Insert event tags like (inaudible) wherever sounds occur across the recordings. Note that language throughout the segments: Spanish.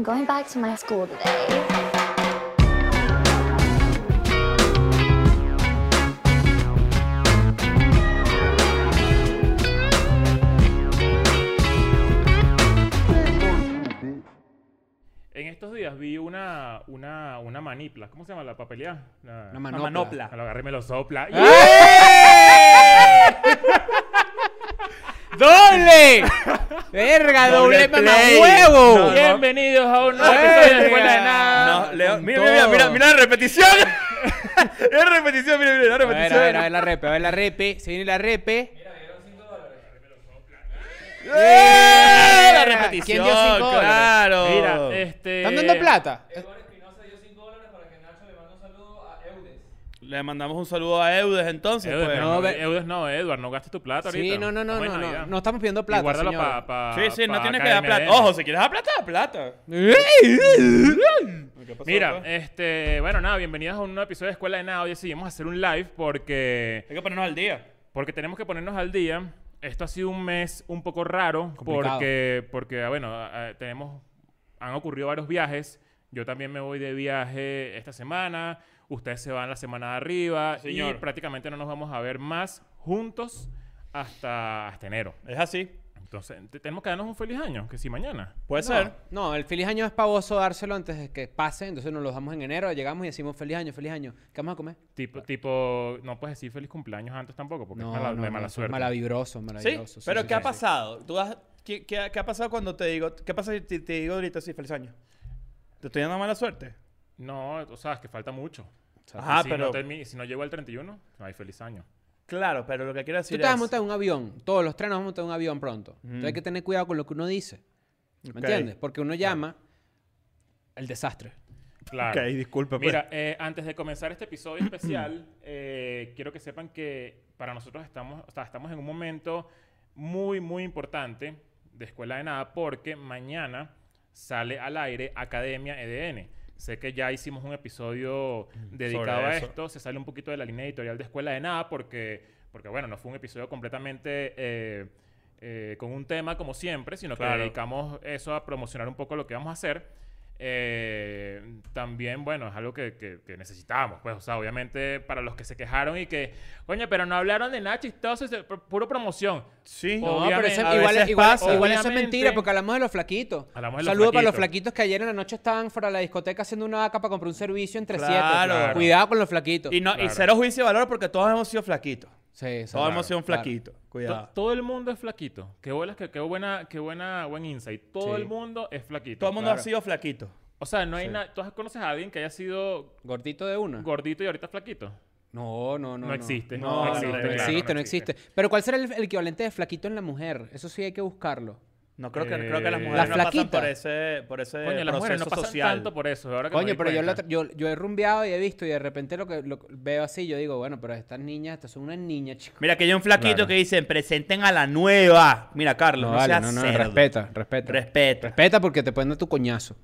I'm going back to my school today. En estos días vi una, una, una manipla. ¿Cómo se llama la papelía? La, Una manopla. Me lo agarré y me lo sopla. ¡Doble! (laughs) ¡Verga, doble, Doble mamá huevo! No, no. Bienvenidos a un nuevo episodio de Escuela de Nada. No, Leo, mira, mira, mira, mira, mira la repetición. (laughs) mira la repetición, mira, mira la A ver, repetición. a ver, a ver la repe, a ver la repe. Se viene la repe. ¡Eh! La ¿Quién repetición, dio cinco dólares? claro. Mira, este. ¿Están dando plata? Le mandamos un saludo a Eudes entonces, Eudes, pues. no, ve- Eudes no, Edward, no gastes tu plata ahorita. Sí, no, no, no, Estamos en no, no. Navidad. No estamos pidiendo Y plata, guárdalo señor. pa, pa- Sí, sí, no tienes que dar plata. Ojo, si quieres dar plata, da plata. (laughs) ¿Qué pasó, Mira, pues? este, bueno, nada, bienvenidos a un nuevo episodio de Escuela de Nada. Hoy decidimos hacer un live porque, Hay que ponernos al día. porque tenemos que ponernos al día. Esto ha sido un mes un poco raro Complicado. porque, porque, ah, bueno, ah, tenemos, han ocurrido varios viajes. Yo también me voy de viaje esta semana. Ustedes se van la semana de arriba Señor. y prácticamente no nos vamos a ver más juntos hasta, hasta enero. Es así. Entonces, te- tenemos que darnos un feliz año, que si mañana. Puede No, ser. No, el feliz año es pavoso dárselo antes de que pase, entonces nos lo damos en enero, llegamos y decimos feliz año, feliz año. ¿Qué vamos a comer? Tipo, tipo, no puedes decir feliz cumpleaños antes tampoco, porque No, es mala, no, de no, mala suerte. Malavibroso, Sí, maravilloso. pero sí, ¿qué sí, ha sí. pasado? ¿Tú has- qué, qué- qué ha pasado cuando te digo, qué pasa si te, te digo ahorita sí, feliz año? ¿Te estoy dando mala suerte? No, o sea, es que falta mucho. Ajá, si, pero no si no llego al 31, no hay feliz año. claro, pero lo que quiero Tú decir te vas a es montar en un avión, todos los trenes vamos a montar en un avión pronto. Entonces hay que tener cuidado con lo que uno dice. ¿Me entiendes? Porque uno llama el desastre. Claro. Ok, disculpe, pues. Mira, eh, antes de comenzar este episodio especial, (clears throat) eh, quiero que sepan que para nosotros estamos, o sea, estamos en un momento muy, muy importante de Escuela de Nada porque mañana sale al aire Academia EDN. Sé que ya hicimos un episodio dedicado a esto, se sale un poquito de la línea editorial de Escuela de Nada porque, porque bueno, no fue un episodio completamente eh, eh, con un tema como siempre, sino que dedicamos eso a promocionar un poco lo que vamos a hacer. Eh, también, bueno, es algo que, que, que necesitábamos, pues, o sea, obviamente para los que se quejaron y que, coño, pero no hablaron de nada chistoso, es puro promoción. Sí. No, pero ese- igual, eso es mentira porque hablamos de los flaquitos. Hablamos de los saludo para los flaquitos. que ayer en la noche estaban fuera de la discoteca haciendo una vaca para comprar un servicio entre siete. Claro. Cuidado con los flaquitos. Y, no, y cero juicio de valor porque todos hemos sido flaquitos. Sí, es hemos sido un claro. flaquito. To- Cuidado. Todo el mundo es flaquito. Qué, bolas que, qué buena, qué buena, buen insight. Todo Sí. el mundo es flaquito. Todo el mundo Claro. ha sido flaquito. O sea, no hay Sí. nada. ¿Tú conoces a alguien que haya sido Gordito de una. gordito y ahorita flaquito? No, no, no. No existe. No, No, no, existe, no, claro, existe, no no existe. existe. Pero ¿cuál será el, el equivalente de flaquito en la mujer? Eso sí hay que buscarlo. No creo que, Eh, creo que las La mujeres no pasan por ese, por ese Coño, las mujeres no pasan social. tanto por eso. Ahora que Coño, pero yo, yo, yo he rumbeado y he visto y de repente lo que lo veo así, yo digo, bueno, pero estas niñas, estas son unas niñas, chicos. Mira, que hay un flaquito Claro. que dicen, presenten a la nueva. Mira, Carlos, no, seas cerdo. respeta, respeta. Respeta. Respeta porque te pueden dar tu coñazo.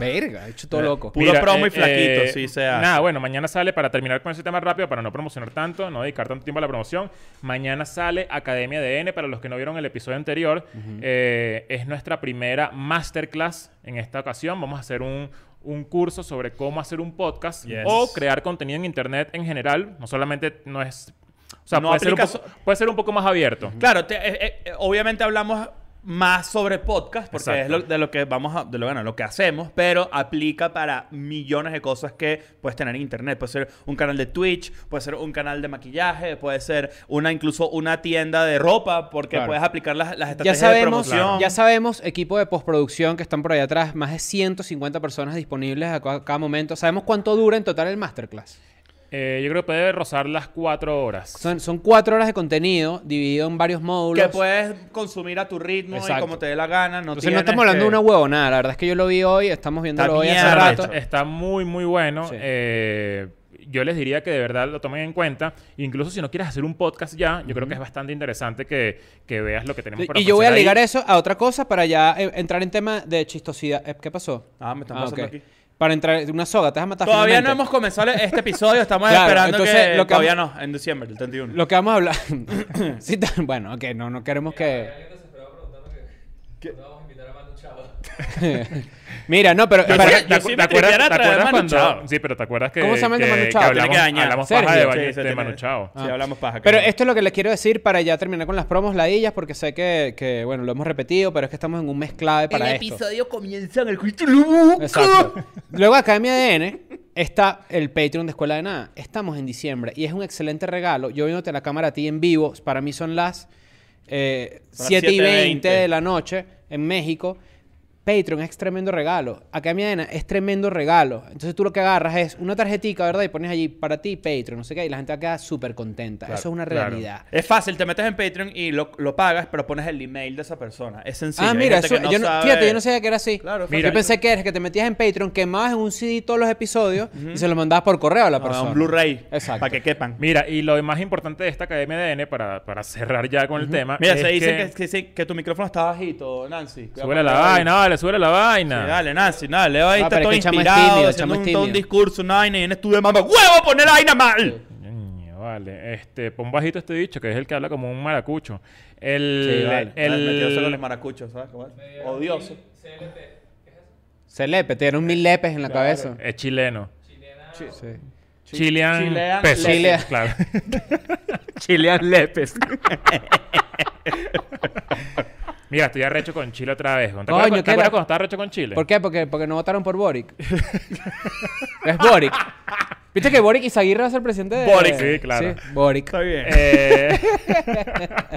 Verga, he hecho todo loco. Puro promo y flaquito, sí, se hace. eh, Nada, bueno, mañana sale, para terminar con ese tema rápido, para no promocionar tanto, no dedicar tanto tiempo a la promoción, mañana sale Academia de N, para los que no vieron el episodio anterior, eh, es nuestra primera masterclass en esta ocasión, vamos a hacer un, un curso sobre cómo hacer un podcast Yes. o crear contenido en internet en general, no solamente, no es... O sea, No puede, ser un poco, puede ser un poco más abierto. Claro, te- eh, eh, obviamente hablamos más sobre podcast porque Exacto. es lo- de lo que vamos a, de lo, bueno, lo que hacemos, pero aplica para millones de cosas que puedes tener en internet. Puede ser un canal de Twitch, puede ser un canal de maquillaje, puede ser una incluso una tienda de ropa porque Claro. puedes aplicar las, las Ya estrategias de sabemos, promoción. ya sabemos, equipo de postproducción que están por ahí atrás, más de 150 personas disponibles a ca- cada momento. Sabemos cuánto dura en total el masterclass. Eh, yo creo que puede rozar las cuatro horas. Son, son cuatro horas de contenido dividido en varios módulos. que puedes consumir a tu ritmo Exacto. y como te dé la gana. No Entonces no estamos hablando que- de una huevonada. La verdad es que yo lo vi hoy, estamos viéndolo Está hoy hace rato. Está muy, muy bueno. Sí. Eh, yo les diría que de verdad lo tomen en cuenta. Incluso si no quieres hacer un podcast ya, yo creo que es bastante interesante que, que veas lo que tenemos para Y yo voy a ahí. ligar eso a otra cosa para ya eh, entrar en tema de chistosidad. Eh, ¿Qué pasó? Ah, me están Ah, pasando aquí. Para entrar una soga, te vas a matar Todavía no hemos comenzado este episodio, estamos (laughs) Claro, esperando entonces, que... lo que Todavía vamos- no, en diciembre, el 31. Lo que vamos a hablar. (coughs) Sí, (coughs) bueno, ok, no, no queremos que. (laughs) Mira, no, pero... Yo para- sí- yo sí me tripeara te acuerdas Chao. Sí, pero ¿te acuerdas que ¿Cómo se llama el de que- Manu que Chao? hablamos, que dañar. hablamos Sergio. paja de, Sí, baño- se de tiene- Manu Chao. Sí, hablamos paja. Pero esto es lo que les quiero decir para ya terminar con las promos ladillas, porque sé que, que, bueno, lo hemos repetido, pero es que estamos en un mes clave para esto. comienza en el capítulo Exacto. Luego Academia ADN está el Patreon de Escuela de Nada. Estamos en diciembre y es un excelente regalo. Yo viéndote la cámara a ti en vivo, para mí son las eh, Son las 7 y 7:20 20 de la noche en México. Patreon es tremendo regalo. Academia ADN es tremendo regalo. Entonces tú lo que agarras es una tarjetica, ¿verdad? Y pones allí para ti Patreon, no sé qué, y la gente va a quedar súper contenta. Eso es una claro. realidad. Es fácil, te metes en Patreon y lo, lo pagas, pero pones el email de esa persona. Es sencillo. Ah, mira, eso, no yo no- sabe- fíjate, yo no sabía que era así. Claro, Mira. yo pensé que era que te metías en Patreon, quemabas en un CD todos los episodios y se los mandabas por correo a la No, persona. un Blu-ray. Exacto. Para que quepan. Mira, y lo más importante de esta Academia de ADN, para, para cerrar ya con el tema. Mira, es se dice que, que, que, sí, que tu micrófono está bajito, Nancy. Con la vaina, vale, súbele la vaina. Sí, dale, Nancy, dale. Ahí Ah, está todo inspirado, tímido, haciendo un, es todo un discurso, una vaina y en estudio mamá, ¡huevo, poner la vaina mal! Vale, este, pon bajito este dicho, que es el que habla como un maracucho. El, Sí, vale. el, Metiéndose con los maracuchos, ¿sabes? cómo es? Odioso. Celepe, tiene un mil lepes en la cabeza. es chileno. Sí. Chilean, Chilean pesos. Lepes. Claro. (laughs) Chilean lepes. (laughs) Mira, estoy arrecho con Chile otra vez. ¿Te Coño, acuerdas, ¿qué ¿te acuerdas la- cuando estaba arrecho con Chile? ¿Por qué? Porque, porque no votaron por Boric. es Boric. ¿Viste que Boric Izaguirre va a ser presidente de... Boric, sí, claro. Boric. Está bien. Eh, (laughs)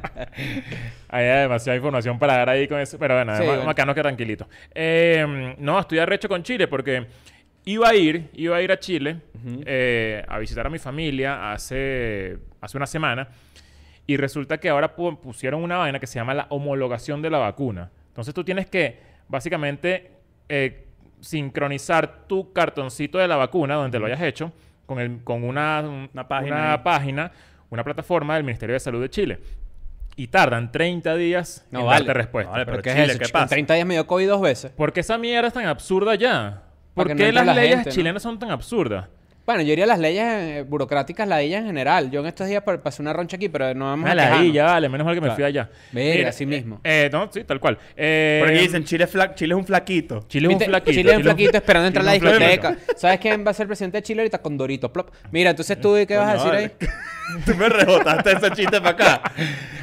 Hay demasiada información para dar ahí con eso. Pero bueno, Sí, es más bueno. bacano que tranquilito. Eh, no, estoy arrecho con Chile porque iba a ir, iba a ir a Chile eh, a visitar a mi familia hace, hace una semana. Y resulta que ahora pu- pusieron una vaina que se llama la homologación de la vacuna. Entonces tú tienes que, básicamente, eh, sincronizar tu cartoncito de la vacuna, donde te lo hayas hecho, con, el, con una, un- Una página una ahí. página, una plataforma del Ministerio de Salud de Chile. Y tardan 30 días No en vale. darte respuesta. Vale, ¿Pero pero qué es Chile, eso? ¿qué? En pasa? 30 días me dio COVID dos veces. ¿Por qué esa mierda es tan absurda ya? ¿Por no qué las la leyes gente, ¿no? chilenas son tan absurdas? Bueno, yo diría las leyes eh, burocráticas, las leyes en general. Yo en estos días pa- pasé una roncha aquí, pero no vamos a ahí quejarnos. ya vale, menos mal que me Claro. fui allá. Verga, así mismo. Eh, no, sí, tal cual. Eh, Porque dicen, Chile es, fla- Chile es un flaquito. Chile es un ¿Viste? flaquito. Chile es un flaquito esperando entrar a la Chile es un discoteca. ¿Sabes quién va a ser presidente de Chile ahorita? Con Dorito. Plop. Mira, entonces tú, ¿qué vas a Coño, decir ahí? vale. (laughs) Tú me rebotaste ese chiste para acá.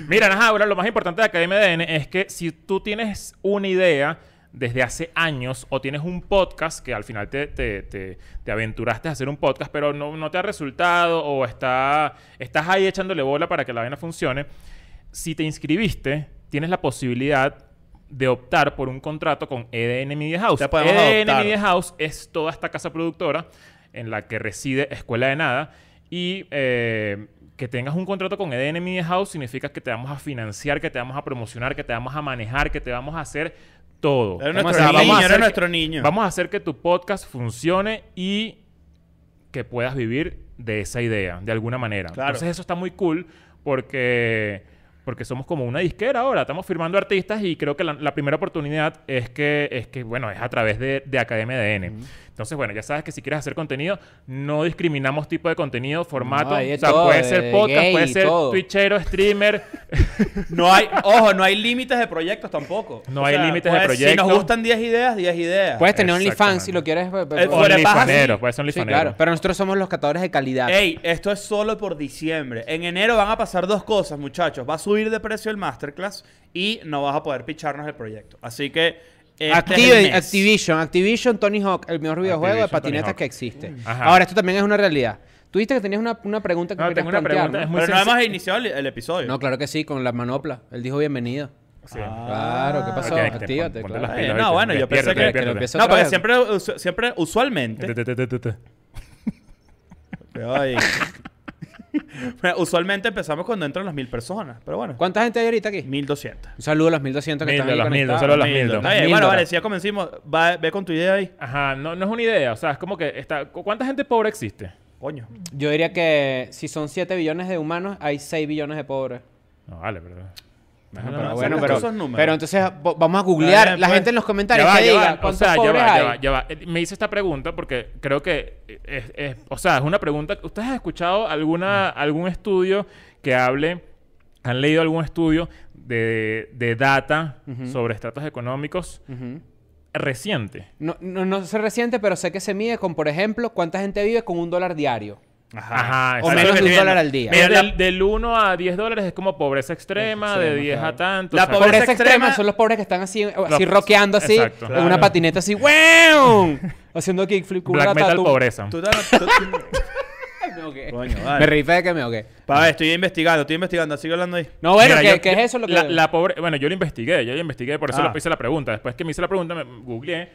Mira, ajá, ahora lo más importante de Academia DN es que si tú tienes una idea desde hace años o tienes un podcast que al final te, te- te- te aventuraste a hacer un podcast pero no, no te ha resultado o está, estás ahí echándole bola para que la vaina funcione, si te inscribiste, tienes la posibilidad de optar por un contrato con EDN Media House. EDN adoptar. Media House es toda esta casa productora en la que reside Escuela de Nada y eh, que tengas un contrato con EDN Media House significa que te vamos a financiar, que te vamos a promocionar, que te vamos a manejar, que te vamos a hacer todo. Era Vamos nuestro a- niño, vamos a era hacer que- nuestro niño. Vamos a hacer que tu podcast funcione y que puedas vivir de esa idea, de alguna manera. Claro. Entonces eso está muy cool porque, porque somos como una disquera ahora. Estamos firmando artistas y creo que la, la primera oportunidad es que, es que, bueno, es a través de, de Academia DN. Entonces, bueno, ya sabes que si quieres hacer contenido, no discriminamos tipo de contenido, formato. No, o sea, todo, puede de- ser de podcast, gay puede ser todo. twitchero, streamer. (laughs) No hay, ojo, no hay límites de proyectos tampoco. No hay límites de pues, Si proyectos. nos gustan 10 ideas, 10 ideas. Puedes tener OnlyFans si lo quieres. eh, Eh, eh, Onlyfanero, sí. puede ser Sí, onlyfanero. claro. Pero nosotros somos los catadores de calidad. Ey, esto es solo por diciembre. En enero van a pasar dos cosas, muchachos. Va a subir de precio el Masterclass y no vas a poder picharnos el proyecto. Así que. Este. Activision, Activision Tony Hawk, el mejor videojuego de patinetas que existe. Ajá. Ahora, esto también es una realidad. Tú dijiste que tenías una, una pregunta que No, querías tengo una plantear, pregunta, ¿no? es muy Pero no hemos iniciado el, el episodio. No, claro que sí, con la manopla. Él dijo bienvenido. Sí. Claro, ¿qué pasó? Actívate, claro. Eh, pilas, no, ¿viste? bueno, yo pensé que- que lo empiece No, porque siempre, siempre usualmente. (laughs) Te, (laughs) (laughs) usualmente empezamos cuando entran las mil personas. Pero bueno, ¿Cuánta gente hay ahorita aquí? 1200. Un saludo a los 1200 que Mil, están ahí a los mil, un saludo a bien, Mil bueno, vale, si ya comencimos, va- ve con tu idea ahí. Ajá, no, no es una idea. O sea, es como que está... ¿cu- ¿Cuánta gente pobre existe? Coño. Yo diría que si son 7 billones de humanos, hay 6 billones de pobres. No, vale, pero... Ajá, pero no, bueno, pero, entonces vamos a googlear la pues. gente en los comentarios Ya va, que ya diga va. O sea, ya va, ya va, ya va. Eh, Me hice esta pregunta porque creo que es, es- o sea, es una pregunta. ¿Ustedes han escuchado alguna, algún estudio que hable, han leído algún estudio de, de data sobre estratos económicos? Ujú. reciente. No, no, no sé reciente, pero sé que se mide con, por ejemplo, cuánta gente vive con un dólar diario. Ajá, O menos de un dólar al día. Mira, del, del 1 a 10 dólares es como pobreza extrema, de 10 a tanto. La o sea, pobreza Pobreza extrema extrema- son los pobres que están así, así Los- rockeando así, exacto. en una patineta así, ¡wow! (laughs) Haciendo kickflip con Black una metal tatu. pobreza. Tú te- tú- (laughs) Me ahogué. Coño, (laughs) vale. Me reí fe de que me. Pa' ver, estoy investigando, estoy investigando. Sigue hablando ahí. No, bueno, Mira, ¿qué, yo- qué yo- es eso lo que...? La, la pobre... Bueno, yo lo investigué, yo lo investigué, por eso Ah. le hice la pregunta. Después que me hice la pregunta, me googleé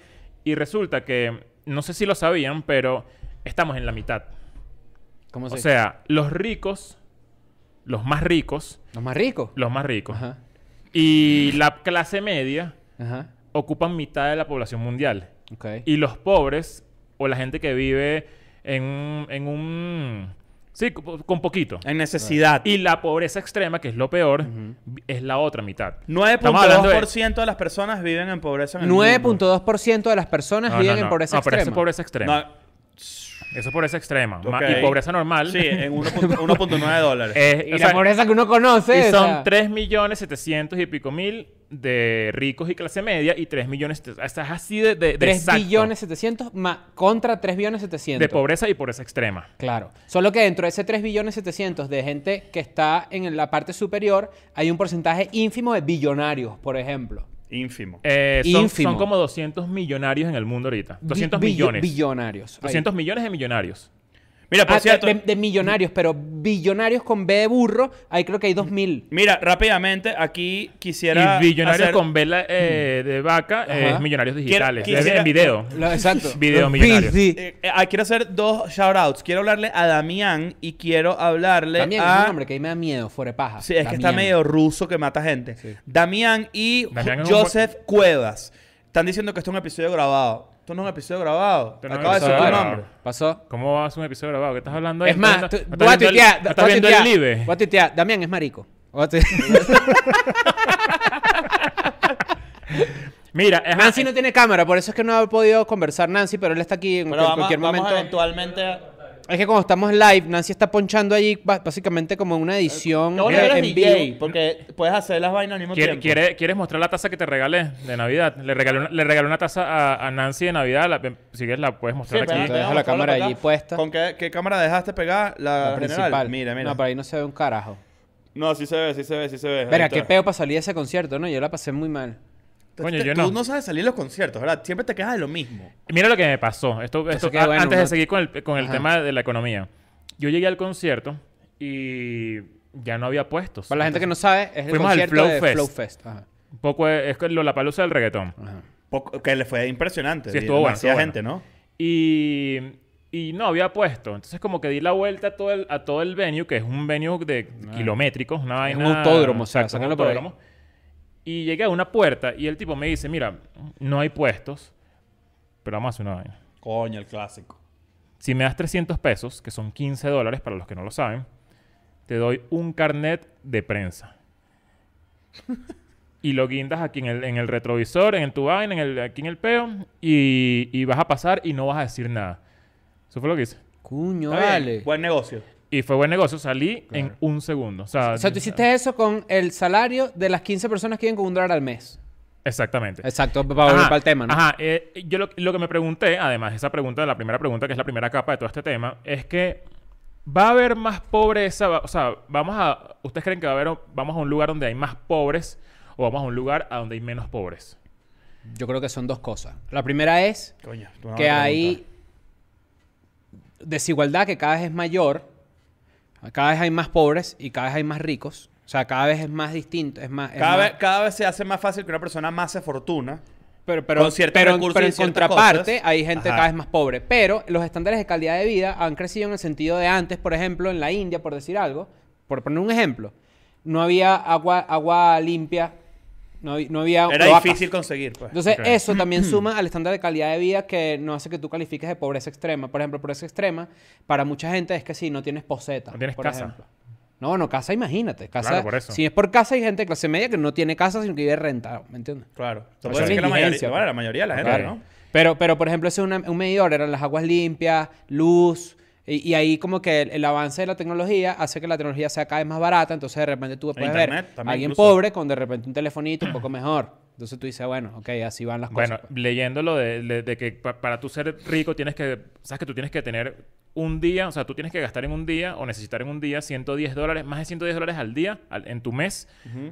y resulta que, no sé si lo sabían, pero estamos en la mitad. ¿Cómo se O sea, los ricos, los más ricos, Los más ricos. los más ricos, Ajá. y la clase media Ajá. ocupan mitad de la población mundial. Ok. Y los pobres, o la gente que vive en un... En un sí, con con poquito. En necesidad. Y la pobreza extrema, que es lo peor, es la otra mitad. Estamos hablando de- 9.2% de las personas viven en pobreza en el mundo. 9.2% de las personas No, viven no, en no. pobreza No, pero eso extrema. es pobreza extrema. No, Eso es pobreza extrema. Ma- ok. Y pobreza normal. Sí, en 1.9 1.9 dólares. (laughs) eh, Y o la sea, pobreza que uno conoce. y o son sea, 3 millones 700 y pico mil de ricos y clase media y 3 millones... O sea, es así de, de, de 3 exacto. billones 700 ma- contra 3 billones 700. De pobreza y pobreza extrema. Claro. Solo que dentro de ese 3 billones 700 de gente que está en la parte superior, hay un porcentaje ínfimo de billonarios, por ejemplo. Ínfimo. Eh, son, Ínfimo. son como 200 millonarios en el mundo ahorita. 200 Bi- millones. Billonarios. Ahí. 200 millones de millonarios. Mira, por Ah, de- cierto... de, de millonarios, pero billonarios con B de burro, ahí creo que hay 2000. Mira, rápidamente, aquí quisiera y billonarios hacer- con vela eh, de vaca Ajá. es millonarios digitales. Quiero- Es quisiera- en video. Lo- exacto. (laughs) Video millonarios. Eh, eh, ah, quiero hacer dos shoutouts. Quiero hablarle a Damián y quiero hablarle es a... un nombre que ahí me da miedo, fuera de paja. Sí, es que está Damián. medio ruso que mata gente. Sí. Damián y Damián es un Joseph Cuevas. Están diciendo que esto es un episodio grabado. Esto no es un episodio grabado. No un Acaba de decir tu nombre. ¿Pasó? ¿Cómo va a ser un episodio grabado? ¿Qué estás hablando ahí? Es más, ¿Estás tú- viendo- voy a tuitear. ¿Estás voy a viendo el tuitear, live? Voy a tuitear. Damián es marico. Voy a tuitear. Mira, es Nancy no tiene cámara, por eso es que no ha podido conversar Nancy, pero él está aquí en Pero cual- vamos, cualquier vamos momento. eventualmente a... Es que cuando estamos live, Nancy está ponchando allí básicamente como una edición eh, que eres en DJ, vivo. porque puedes hacer las vainas al mismo ¿Quiere- tiempo. quiere- ¿Quieres mostrar la taza que te regalé de Navidad? Le regalé una, le regalé una taza a, a Nancy de Navidad. La, si quieres la puedes Sí, mostrar pero aquí. Te te dejo vamos la cámara para allí puesta. ¿Con qué, qué cámara dejaste pegar? La, La general. principal. Mira, mira. No, pero ahí no se ve un carajo. No, sí se ve, sí se ve, sí se ve. Verá, qué peo para salir de ese concierto, ¿no? Yo la pasé muy mal. Coño, Tú- yo Tú no. no sabes salir de los conciertos, ¿verdad? Siempre te quejas de lo mismo. Mira lo que me pasó. Esto, esto- a- bueno, antes de seguir con el, con el tema de la economía. Yo llegué al concierto y ya no había puestos. Para la gente que no sabe, es el Fuimos al concierto Flow de Fest. Flow Fest. Ajá. Un poco es es la palusa del reggaetón. Ajá. Poco- que le fue impresionante. Sí, estuvo bueno, estuvo gente, ¿no? Y, y no había puesto. Entonces como que di la vuelta a todo el, a todo el venue, que es un venue de kilométricos, una Es vaina... un autódromo, o sea, exacto, un sácalo por ahí. Y llegué a una puerta y el tipo me dice, mira, no hay puestos, pero vamos a hacer una vaina. Coño, el clásico. Si me das 300 pesos, que son 15 dólares para los que no lo saben, te doy un carnet de prensa. (laughs) y lo guindas aquí en el, en el retrovisor, en tu vaina, en el, aquí en el peo, y, y vas a pasar y no vas a decir nada. Eso fue lo que hice. Cuño, Está bien, vale. Buen negocio. Y fue buen negocio. Salí en un segundo. O sea, O sea, tú hiciste eso con el salario de las 15 personas que viven con un dólar al mes. Exactamente. Exacto, para volver Ajá, para el tema, ¿no? Ajá. eh, yo lo, lo que me pregunté, además, esa pregunta, la primera pregunta, que es la primera capa de todo este tema, es que va a haber más pobreza, va- o sea, vamos a, ¿ustedes creen que va a haber, vamos a un lugar donde hay más pobres o vamos a un lugar a donde hay menos pobres? Yo creo que son dos cosas. La primera es Coño, que hay desigualdad que cada vez es mayor, cada vez hay más pobres y cada vez hay más ricos. O sea, cada vez es más distinto, es más... es Cada más- vez, cada vez se hace más fácil que una persona más se fortuna. pero, pero, con pero, en contraparte cosas. hay gente Ajá. cada vez más pobre. Pero los estándares de calidad de vida han crecido en el sentido de antes, por ejemplo, en la India, por decir algo, por poner un ejemplo, no había agua, agua limpia, no, había- no había... Era cloacas. difícil conseguir, pues. Entonces, eso (clears throat) también suma al estándar de calidad de vida que no hace que tú califiques de pobreza extrema. Por ejemplo, pobreza extrema, para mucha gente es que si no tienes poseta. No tienes por casa. ejemplo. No, no, casa, imagínate. Casa, Claro, por eso. Si es por casa, hay gente de clase media que no tiene casa, sino que vive rentado. ¿Me entiendes? Claro. Se O puede sea, decir que la mayoría, bueno, pues. la mayoría de la gente, Claro. ¿no? Pero, pero, por ejemplo, ese es una- un medidor, eran las aguas limpias, luz, y, y ahí como que el, el avance de la tecnología hace que la tecnología sea cada vez más barata, entonces de repente tú puedes ver internet a también alguien incluso. pobre con de repente un telefonito un poco mejor. Entonces tú dices, bueno, ok, así van las Bueno, cosas. pues. leyéndolo de, de- de que pa- para tú ser rico tienes que, sabes que tú tienes que tener un día, o sea, tú tienes que gastar en un día o necesitar en un día 110 dólares, más de 110 dólares al día al- en tu mes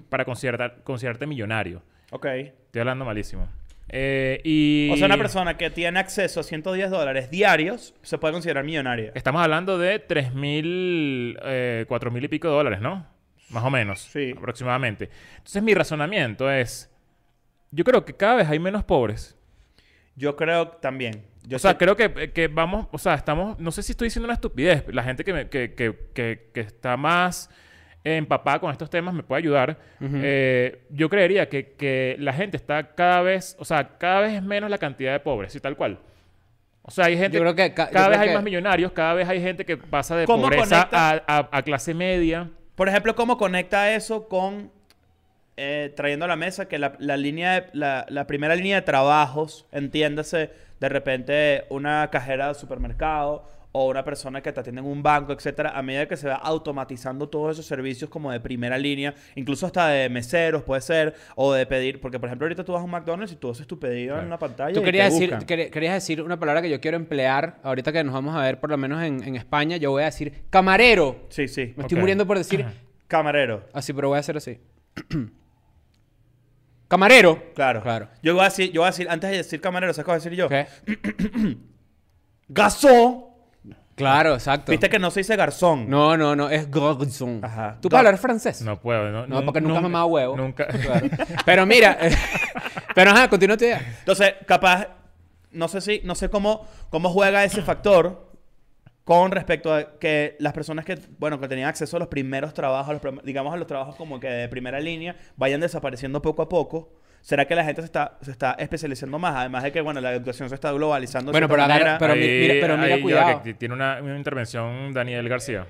para considerar, considerarte millonario. Ok. Estoy hablando malísimo. Eh, y O sea, una persona que tiene acceso a 110 dólares diarios se puede considerar millonaria. Estamos hablando de 3 mil, eh, 4 mil y pico de dólares, ¿no? Más o menos. Sí. Aproximadamente. Entonces mi razonamiento es, yo creo que cada vez hay menos pobres. Yo creo también. Yo o sea, sé- creo que, que vamos, o sea, estamos, no sé si estoy diciendo una estupidez, la gente que, me- que, que, que, que está más empapada con estos temas me puede ayudar. Eh, yo creería que, que la gente está cada vez, o sea, cada vez es menos la cantidad de pobres, y tal cual. O sea, hay gente, Yo creo que ca- cada vez hay que- más millonarios, cada vez hay gente que pasa de ¿Cómo pobreza a, a- a clase media. Por ejemplo, ¿cómo conecta eso con eh, trayendo a la mesa que la, la línea de- la, la primera línea de trabajos, entiéndase, de repente una cajera de supermercado o una persona que te atiende en un banco, etcétera, a medida que se va automatizando todos esos servicios como de primera línea, incluso hasta de meseros puede ser, o de pedir, porque por ejemplo ahorita tú vas a un McDonald's y tú haces tu pedido en una pantalla. Tú y querías te decir, buscan. quer- querías decir una palabra que yo quiero emplear ahorita que nos vamos a ver por lo menos en, en España. Yo voy a decir camarero. Sí, sí. Me estoy muriendo por decir Camarero. así, pero voy a hacer así. (clears throat) camarero. Claro. Claro. Yo voy a decir, yo voy a decir, antes de decir camarero, ¿sabes qué voy a decir yo? ¿Qué? (clears throat) ¡Gasó! Claro, exacto. Viste que no se dice garzón. No, no, no, es garçon. Ajá. ¿Tú puedes hablar francés? No puedo. No, No, porque nunca has mamado huevo. Nunca. Claro. Pero mira, (laughs) pero ajá, continúa tu idea. Entonces, capaz, no sé si, no sé cómo, cómo juega ese factor con respecto a que las personas que, bueno, que tenían acceso a los primeros trabajos, a los digamos a los trabajos como que de primera línea, vayan desapareciendo poco a poco. ¿Será que la gente se está, se está especializando más? Además de que, bueno, la educación se está globalizando. Bueno, pero agarra- pero mi- mira- pero mira, cuidado. que tiene una, una intervención Daniel García.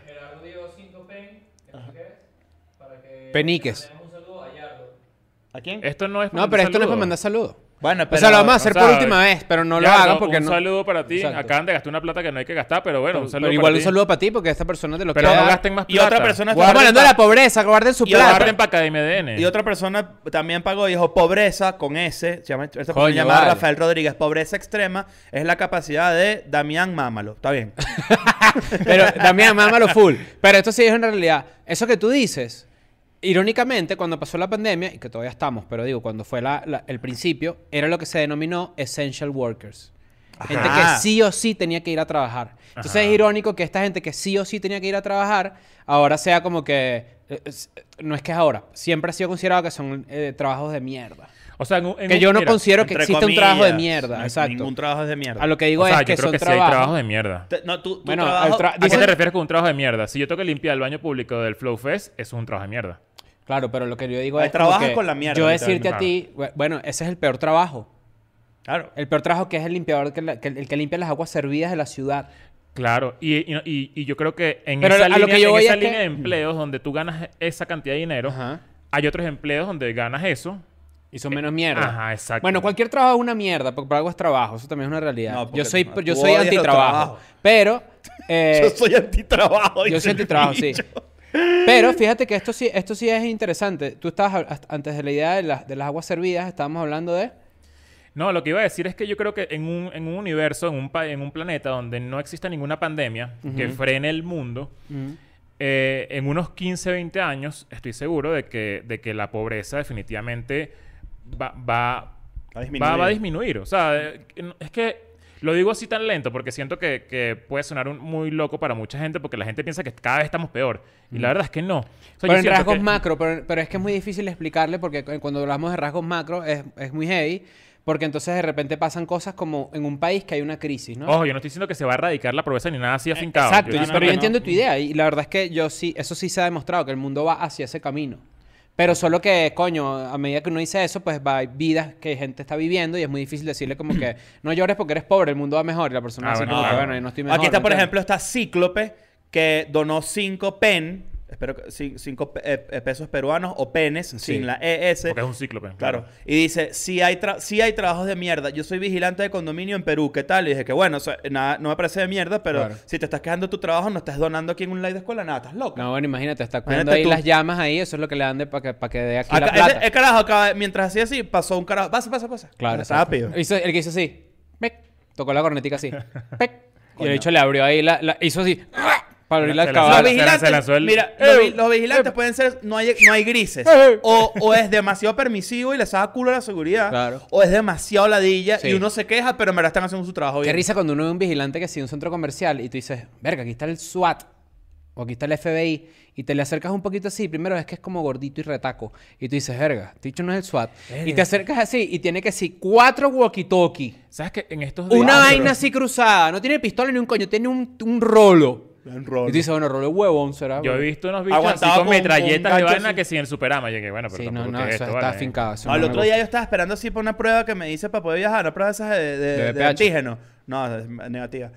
Peniques. ¿A quién? Esto no es para No, pero esto no es para mandar saludos. Bueno, O sea, lo vamos a hacer por última vez, pero no lo hagan no, porque un no. saludo para ti. Exacto. Acaban de gastar una plata que no hay que gastar, pero bueno, un Pero, saludo pero para igual un ti. saludo para ti porque esta persona te lo Pero no gasten más Y plata. otra persona está Estamos hablando de la Guarden pobreza, guarden su Y guarden plata. para Academia DN. Y otra persona también pagó y dijo pobreza con S. Se llama, esta persona Coño, se llama vale. Rafael Rodríguez. Pobreza extrema es la capacidad de Damián Mámalo. Está bien. (laughs) Pero también mámalo full. (laughs) Pero esto sí es una realidad. Eso que tú dices, irónicamente, cuando pasó la pandemia, y que todavía estamos, pero digo, cuando fue la- la- el principio, era lo que se denominó essential workers. Gente que sí o sí tenía que ir a trabajar. Entonces Ajá. es irónico que esta gente que sí o sí tenía que ir a trabajar, ahora sea como que... eh, no es que es ahora, siempre ha sido considerado que son eh, trabajos de mierda. O sea, en un- en Que un- yo no mira, considero que existe un trabajo de mierda. no exacto. Ningún trabajo es de mierda. A lo que digo O sea, es yo que creo son que sí hay trabajos... trabajos de mierda. Te- no, tú, Bueno, trabajo- el tra- ¿A qué te refieres con un trabajo de mierda? Si yo tengo que limpiar el baño público del Flow Fest, eso es un trabajo de mierda. Claro, pero lo que yo digo Ahí es trabajas que con la mierda, Yo decirte a ti, bu- bueno, ese es el peor trabajo. Claro. El peor trabajo que es el limpiador, que, la- que el, el que limpia las aguas servidas de la ciudad. Claro, y, y, y- yo creo que en Pero esa a lo línea, que yo en voy esa es que- línea de empleos donde tú ganas esa cantidad de dinero, Ajá. hay otros empleos donde ganas eso. Y son menos mierda. Ajá, exacto. Bueno, cualquier trabajo es una mierda, porque por algo es trabajo. Eso también es una realidad. No, yo soy, no, yo soy antitrabajo. Pero. (laughs) eh, yo soy antitrabajo. yo soy antitrabajo, sí. Pero fíjate que esto sí, esto sí es interesante. Tú estabas, antes de la idea de, las- de las aguas servidas, estábamos hablando de. No, lo que iba a decir es que yo creo que en un, en un universo, en un, pa- en un planeta donde no exista ninguna pandemia que frene el mundo, eh, en unos 15, 20 años estoy seguro de que, de que la pobreza definitivamente va, va, Va a va a disminuir. O sea, eh, es que lo digo así tan lento porque siento que, que puede sonar un- muy loco para mucha gente porque la gente piensa que cada vez estamos peor. Y la verdad es que no. O sea, yo pero en rasgos que- macro, pero, pero es que es muy difícil explicarle porque cu- cuando hablamos de rasgos macro es, es muy heavy, porque entonces de repente pasan cosas como en un país que hay una crisis, ¿no? Ojo, yo no estoy diciendo que se va a erradicar la pobreza ni nada así afincado. Exacto, Yo estoy pero yo no. entiendo tu idea y la verdad es que yo sí, eso sí se ha demostrado, que el mundo va hacia ese camino. Pero solo que, coño, a medida que uno dice eso, pues va, hay vidas que gente está viviendo y es muy difícil decirle como que (clears throat) no llores porque eres pobre, el mundo va mejor y la persona Ah, así bueno, claro. bueno, yo no estoy mejor. Aquí está, ¿me por ejemplo, está Cíclope, que donó 5 pen. Espero que 5 pesos peruanos o penes sin la ES. Porque es un cíclope. Claro. Y dice, si hay, tra- sí hay trabajos de mierda. Yo soy vigilante de condominio en Perú. ¿Qué tal? Y dije que bueno, o sea, nada, no me parece de mierda, pero Claro. si te estás quejando de tu trabajo, no estás donando aquí en un live de escuela, nada, estás loco. No, bueno, imagínate, está cuidando ahí tú. las llamas ahí, eso es lo que le dan de para que, pa' que dé aquí Acá- la plata. ese- el carajo acaba, mientras hacía así, pasó un carajo. Pasa, pasa, pasa. Claro. Rápido. Hizo, el que hizo así, ¡pec! tocó la cornetica así, (laughs) ¡pec! y el hecho le abrió ahí, la, la- hizo así, para abrir la la- Los vigilantes, se lanzó el- mira, ¡Eh! los, vi- los vigilantes pueden ser, no hay, no hay grises. ¡Eh! O, o es demasiado permisivo y les da culo a la seguridad. Claro. O es demasiado ladilla Sí. y uno se queja, pero en verdad están haciendo su trabajo Qué bien. risa cuando uno ve un vigilante que sigue un centro comercial y tú dices, verga, aquí está el SWAT o aquí está el FBI y te le acercas un poquito así, primero es que es como gordito y retaco y tú dices, verga, este dicho no es el SWAT. Y te acercas así y tiene que sí, cuatro walkie-talkie. ¿Sabes que en estos días... Una vaina así cruzada, no tiene pistola ni un coño, tiene un, un rolo. Rolo. Y tú dices, bueno, rolo es huevón, será. Yo he güey?" visto unos bichos así Aguantado con con- metralletas con de vaina así. que sí en el Superama. Llegué, bueno, pero Sí, no, tampoco no, ¿qué es eso esto, está vale? afincado. eso No, el me otro día gusta. yo estaba esperando así por una prueba que me hice para poder viajar, una prueba de esas de, de- De de VPH. antígeno. No, es negativa.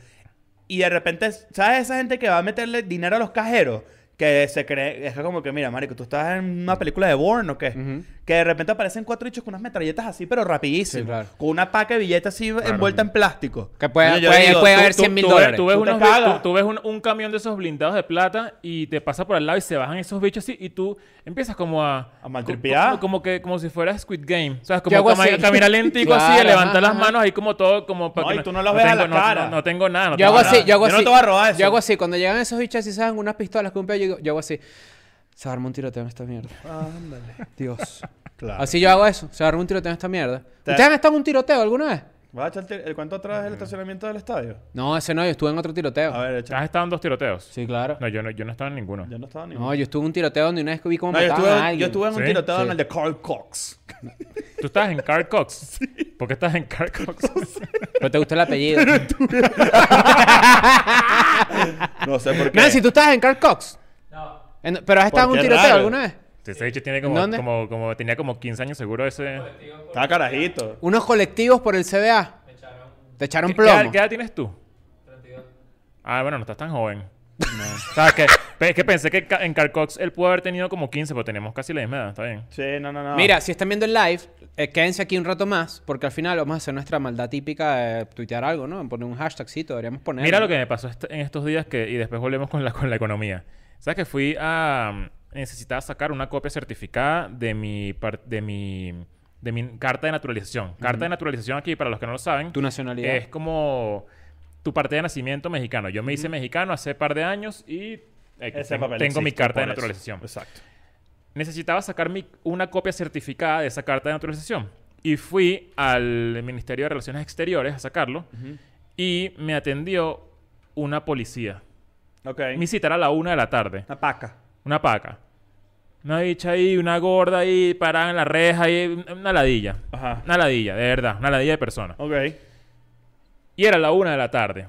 Y de repente, ¿sabes esa gente que va a meterle dinero a los cajeros? Que se cree, es que como que, mira, marico, tú estás en una película de Bourne o qué. Ujú. Que de repente aparecen cuatro bichos con unas metralletas así, pero rapidísimo. Sí, claro. Con una paca de billetes así envuelta en plástico. Que puede, yo puede, digo, puede tú- haber tú- 100 mil Tú ves, dólares. tú ves Tú unos tú- tú ves un, un camión de esos blindados de plata y te pasa por al lado y se bajan esos bichos así y tú empiezas como a... A maltripear. Como, como que como si fuera Squid Game. O sea, como así. caminar lentico así, Claro, a levantar las manos ahí como todo, como para No, que y tú no los ves a tengo, la no- cara. No, no tengo nada. no Yo tengo hago nada. así, yo hago Yo no así. te voy a robar eso. Yo hago así, cuando llegan esos bichos así, se dan unas pistolas con un pedo, yo, digo- yo hago así. Se arma un tiroteo en esta mierda. Ándale. Dios. Claro. Así yo hago eso. Se arma un tiroteo en esta mierda. Te- ¿Ustedes han estado en un tiroteo alguna vez? ¿Vas a echarte el cuánto atrás del estacionamiento del estadio? No, ese no, yo estuve en otro tiroteo. A ver, echa. ¿Has estado en dos tiroteos? Sí, claro. No, yo no, yo no estaba en ninguno. Yo no estaba ni. No, yo estuve en un tiroteo donde una vez que vi cómo No, yo mataban estuve, a alguien. yo estuve en un ¿Sí? tiroteo en Sí. el de Carl Cox. (laughs) ¿Tú estás en Carl Cox? (laughs) ¿Por qué estás en Carl Cox? Pero te gusta el apellido. (laughs) No sé por qué. Nancy, ¿tú estás en Carl Cox? ¿Pero has estado en un tiroteo raro. alguna vez? Ese bicho tiene como, ¿Dónde? como, como... Tenía como 15 años seguro ese... Estaba carajito. Unos colectivos por el CBA. Te echaron ¿Qué, qué edad, plomo. qué edad tienes tú? 32. Ah, bueno, no estás tan joven. (laughs) O sea, que, pe- que pensé que ca- en Carl Cox él pudo haber tenido como 15, pero tenemos casi la misma edad, está bien. Sí, no, no, no. Mira, si están viendo el live, eh, quédense aquí un rato más, porque al final vamos a hacer nuestra maldad típica de tuitear algo, ¿no? Poner un hashtagcito, deberíamos poner. Mira lo que me pasó est- en estos días que, y después volvemos con la, con la economía. ¿Sabes que fui a... mm, Necesitaba sacar una copia certificada de mi, par- de mi, de mi carta de naturalización. Carta de naturalización aquí, para los que no lo saben, Tu nacionalidad. es como tu parte de nacimiento mexicano. Yo me hice mexicano hace par de años y eh, tengo, mi carta de por eso. naturalización. Exacto. necesitaba sacar mi- una copia certificada de esa carta de naturalización. Y fui al Ministerio de Relaciones Exteriores a sacarlo. Y me atendió una policía. Ok. Mi cita era a la una de la tarde. Una paca. Una paca. Una bicha ahí, una gorda ahí, parada en la reja ahí. Una ladilla. Ajá. Una ladilla, de verdad. Una ladilla de persona. Ok. Y era la una de la tarde.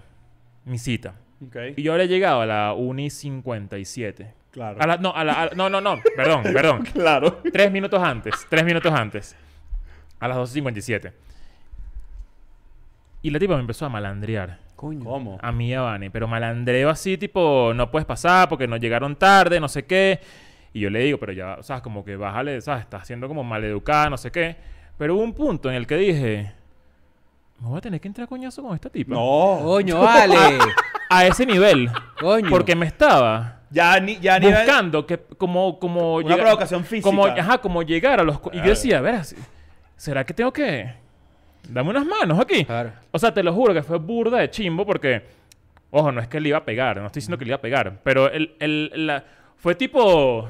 Mi cita. Ok. Y yo habría llegado a la 1 y 57. Claro. A la- no, a la- a no, no, no. Perdón, (laughs) perdón. Claro. Tres minutos antes. Tres minutos antes. A las 12.57. Y la tipa me empezó a malandrear. Coño. ¿Cómo? A mí y a Vane. Pero malandreo así, tipo, no puedes pasar porque no llegaron tarde, no sé qué. Y yo le digo, pero ya, ¿sabes? Como que bájale, ¿sabes? Estás siendo como maleducada, no sé qué. Pero hubo un punto en el que dije, me voy a tener que entrar a coñazo con esta tipa. No. Coño, vale. A ese nivel. Coño. Porque me estaba Ya ni, ya ni buscando que como como Una provocación física. como ajá como llegar a los y yo decía verás será que tengo que dame unas manos aquí Claro. o sea te lo juro que fue burda de chimbo porque ojo no es que le iba a pegar no estoy diciendo que le iba a pegar pero el, el la- fue tipo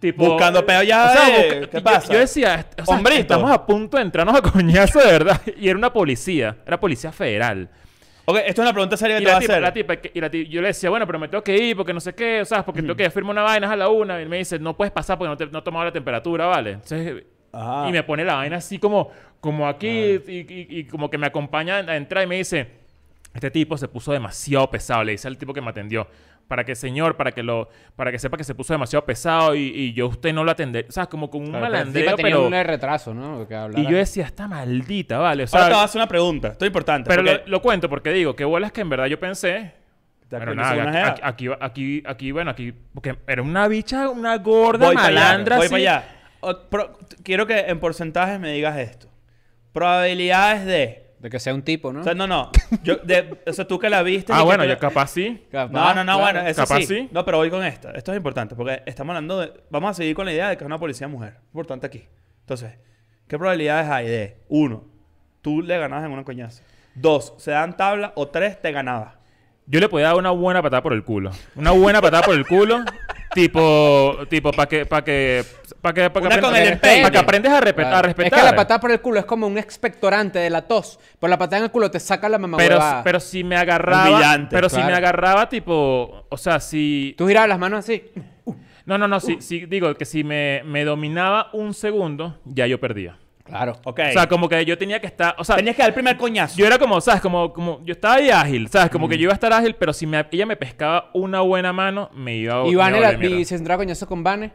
tipo Buscando peo ya o sea, de- busca- ¿qué yo- pasa? yo, decía o sea, Hombrito. estamos a punto de entrarnos a coñazo de verdad (laughs) y era una policía era policía federal Ok, esto es una pregunta seria que y te voy la, a tipa, hacer. la tipa, y la ti- yo le decía, bueno, pero me tengo que ir porque no sé qué, o sea, porque tengo que firmar una vaina es a la una. Y él me dice, no puedes pasar porque no, te, no he tomado la temperatura, ¿vale? Entonces, Ajá. y me pone la vaina así como, como aquí y, y- y como que me acompaña a entrar y me dice, este tipo se puso demasiado pesado, le dice al tipo que me atendió. Para que, señor, para que lo, para que sepa que se puso demasiado pesado y, y yo usted no lo atendé. O sea, como con un Claro, malandreo, pero... un retraso, ¿no? Que. Y yo decía, está maldita, ¿vale? O sea, Ahora te voy a hacer una pregunta. Esto es importante. pero porque lo, lo cuento porque digo, qué bolas que en verdad yo pensé te ¿Te Pero nada, aquí, aquí, aquí, aquí, bueno, aquí, porque era una bicha, una gorda voy para allá, malandra. voy así. para allá. O- pro- t- quiero que en porcentajes me digas esto. Probabilidades de... De que sea un tipo, ¿no? O sea, no, no. Yo, de, o sea, tú que la viste... Ah, bueno, yo la- capaz sí. Capaz, No, no, no, claro. bueno, eso Capaz sí. sí. No, pero voy con esta. Esto es importante porque estamos hablando de... Vamos a seguir con la idea de que es una policía mujer. Importante aquí. Entonces, ¿qué probabilidades hay de... Uno, tú le ganabas en una coñazo. Dos, se dan tabla. O tres, te ganabas. Yo le podía dar una buena patada por el culo. Una buena patada por el culo. Tipo, tipo, para que, para que, para que, para que, pa' que aprendes a, respe- Claro. a respetar. Es que la patada por el culo es como un expectorante de la tos. Por la patada en el culo te saca la mamá pero, huevada. pero si me agarraba, Humillante, pero si me agarraba, tipo, o sea, si, Tú girabas las manos así. no, no, no, si, si- digo que si me, me dominaba un segundo, ya yo perdía. Claro. Ok. O sea, como que yo tenía que estar, o sea, Tenías que dar el primer coñazo. Yo era como, ¿sabes? Como, como yo estaba ahí ágil, ¿sabes? Como que yo iba a estar ágil, pero si me- ella me pescaba una buena mano, me iba a Y Vane, iba a la, volver y se entraba coñazo con Vane.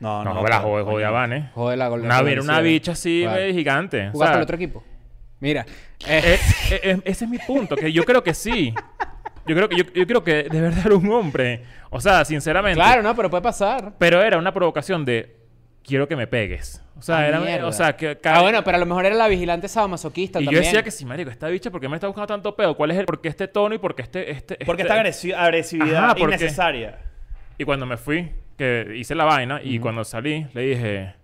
No, No, no. me la jode, coño. jodía Vane. Joder, la gol- Una, era una bicha así, Claro. güey, gigante. o ¿Jugabas sea, para el otro equipo? Mira. eh, eh, eh, eh, ese es mi punto, que yo creo que sí. Yo creo que, yo, yo creo que de verdad era un hombre. O sea, sinceramente. claro, no, pero puede pasar. Pero era una provocación de, quiero que me pegues. O sea, Ah, era, o sea, que... Ah, bueno, pero a lo mejor era la vigilante sadomasoquista Y yo decía que sí, marico, esta bicha, ¿por qué me está buscando tanto pedo? ¿Cuál es el, por qué este tono y por qué este, este, Porque este- esta agresi- agresividad Ajá, porque- innecesaria. Y cuando me fui, que hice la vaina, y cuando salí, le dije,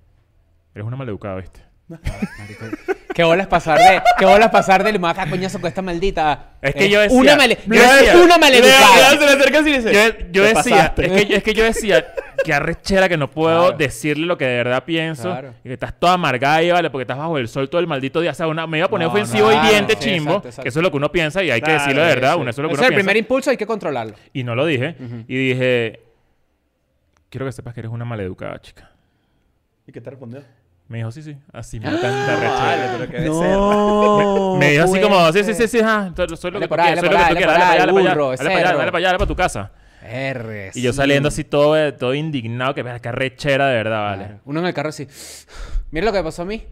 eres una maleducada, ¿viste? (laughs) ¿Qué bolas pasar de... ¿Qué bolas pasar del maca coñazo con esta maldita... Es que Eh, yo decía- Una, male... yo decía- una maleducada. se le dice... Yo, yo "Te decía, pasaste". es que, es que yo decía, qué arrechera que no puedo Claro. decirle lo que de verdad pienso. Claro. Y que estás toda amargada y vale, porque estás bajo el sol todo el maldito día. O sea, una- me iba a poner No, ofensivo no, y diente sí, chimbo. exacto, exacto. Que eso es lo que uno piensa y hay que decirlo de verdad. sí. Uno, eso es lo que Ese uno es el piensa. primer impulso, hay que controlarlo. Y no lo dije. Y dije, quiero que sepas que eres una maleducada, chica. ¿Y qué te respondió? Me dijo, sí, sí. Así me tanta pero qué No. Me dijo así como, sí, sí, ser. sí, sí, ajá. Soy soy lo que tú quieras, soy dale lo que tú quieras. dale Dale para allá, dale para allá. Dale para allá, dale para allá, dale para tu casa. Y yo saliendo así todo, eh, todo indignado, que qué arrechera de verdad, vale. Claro. Uno en el carro así. Mira lo que pasó a mí.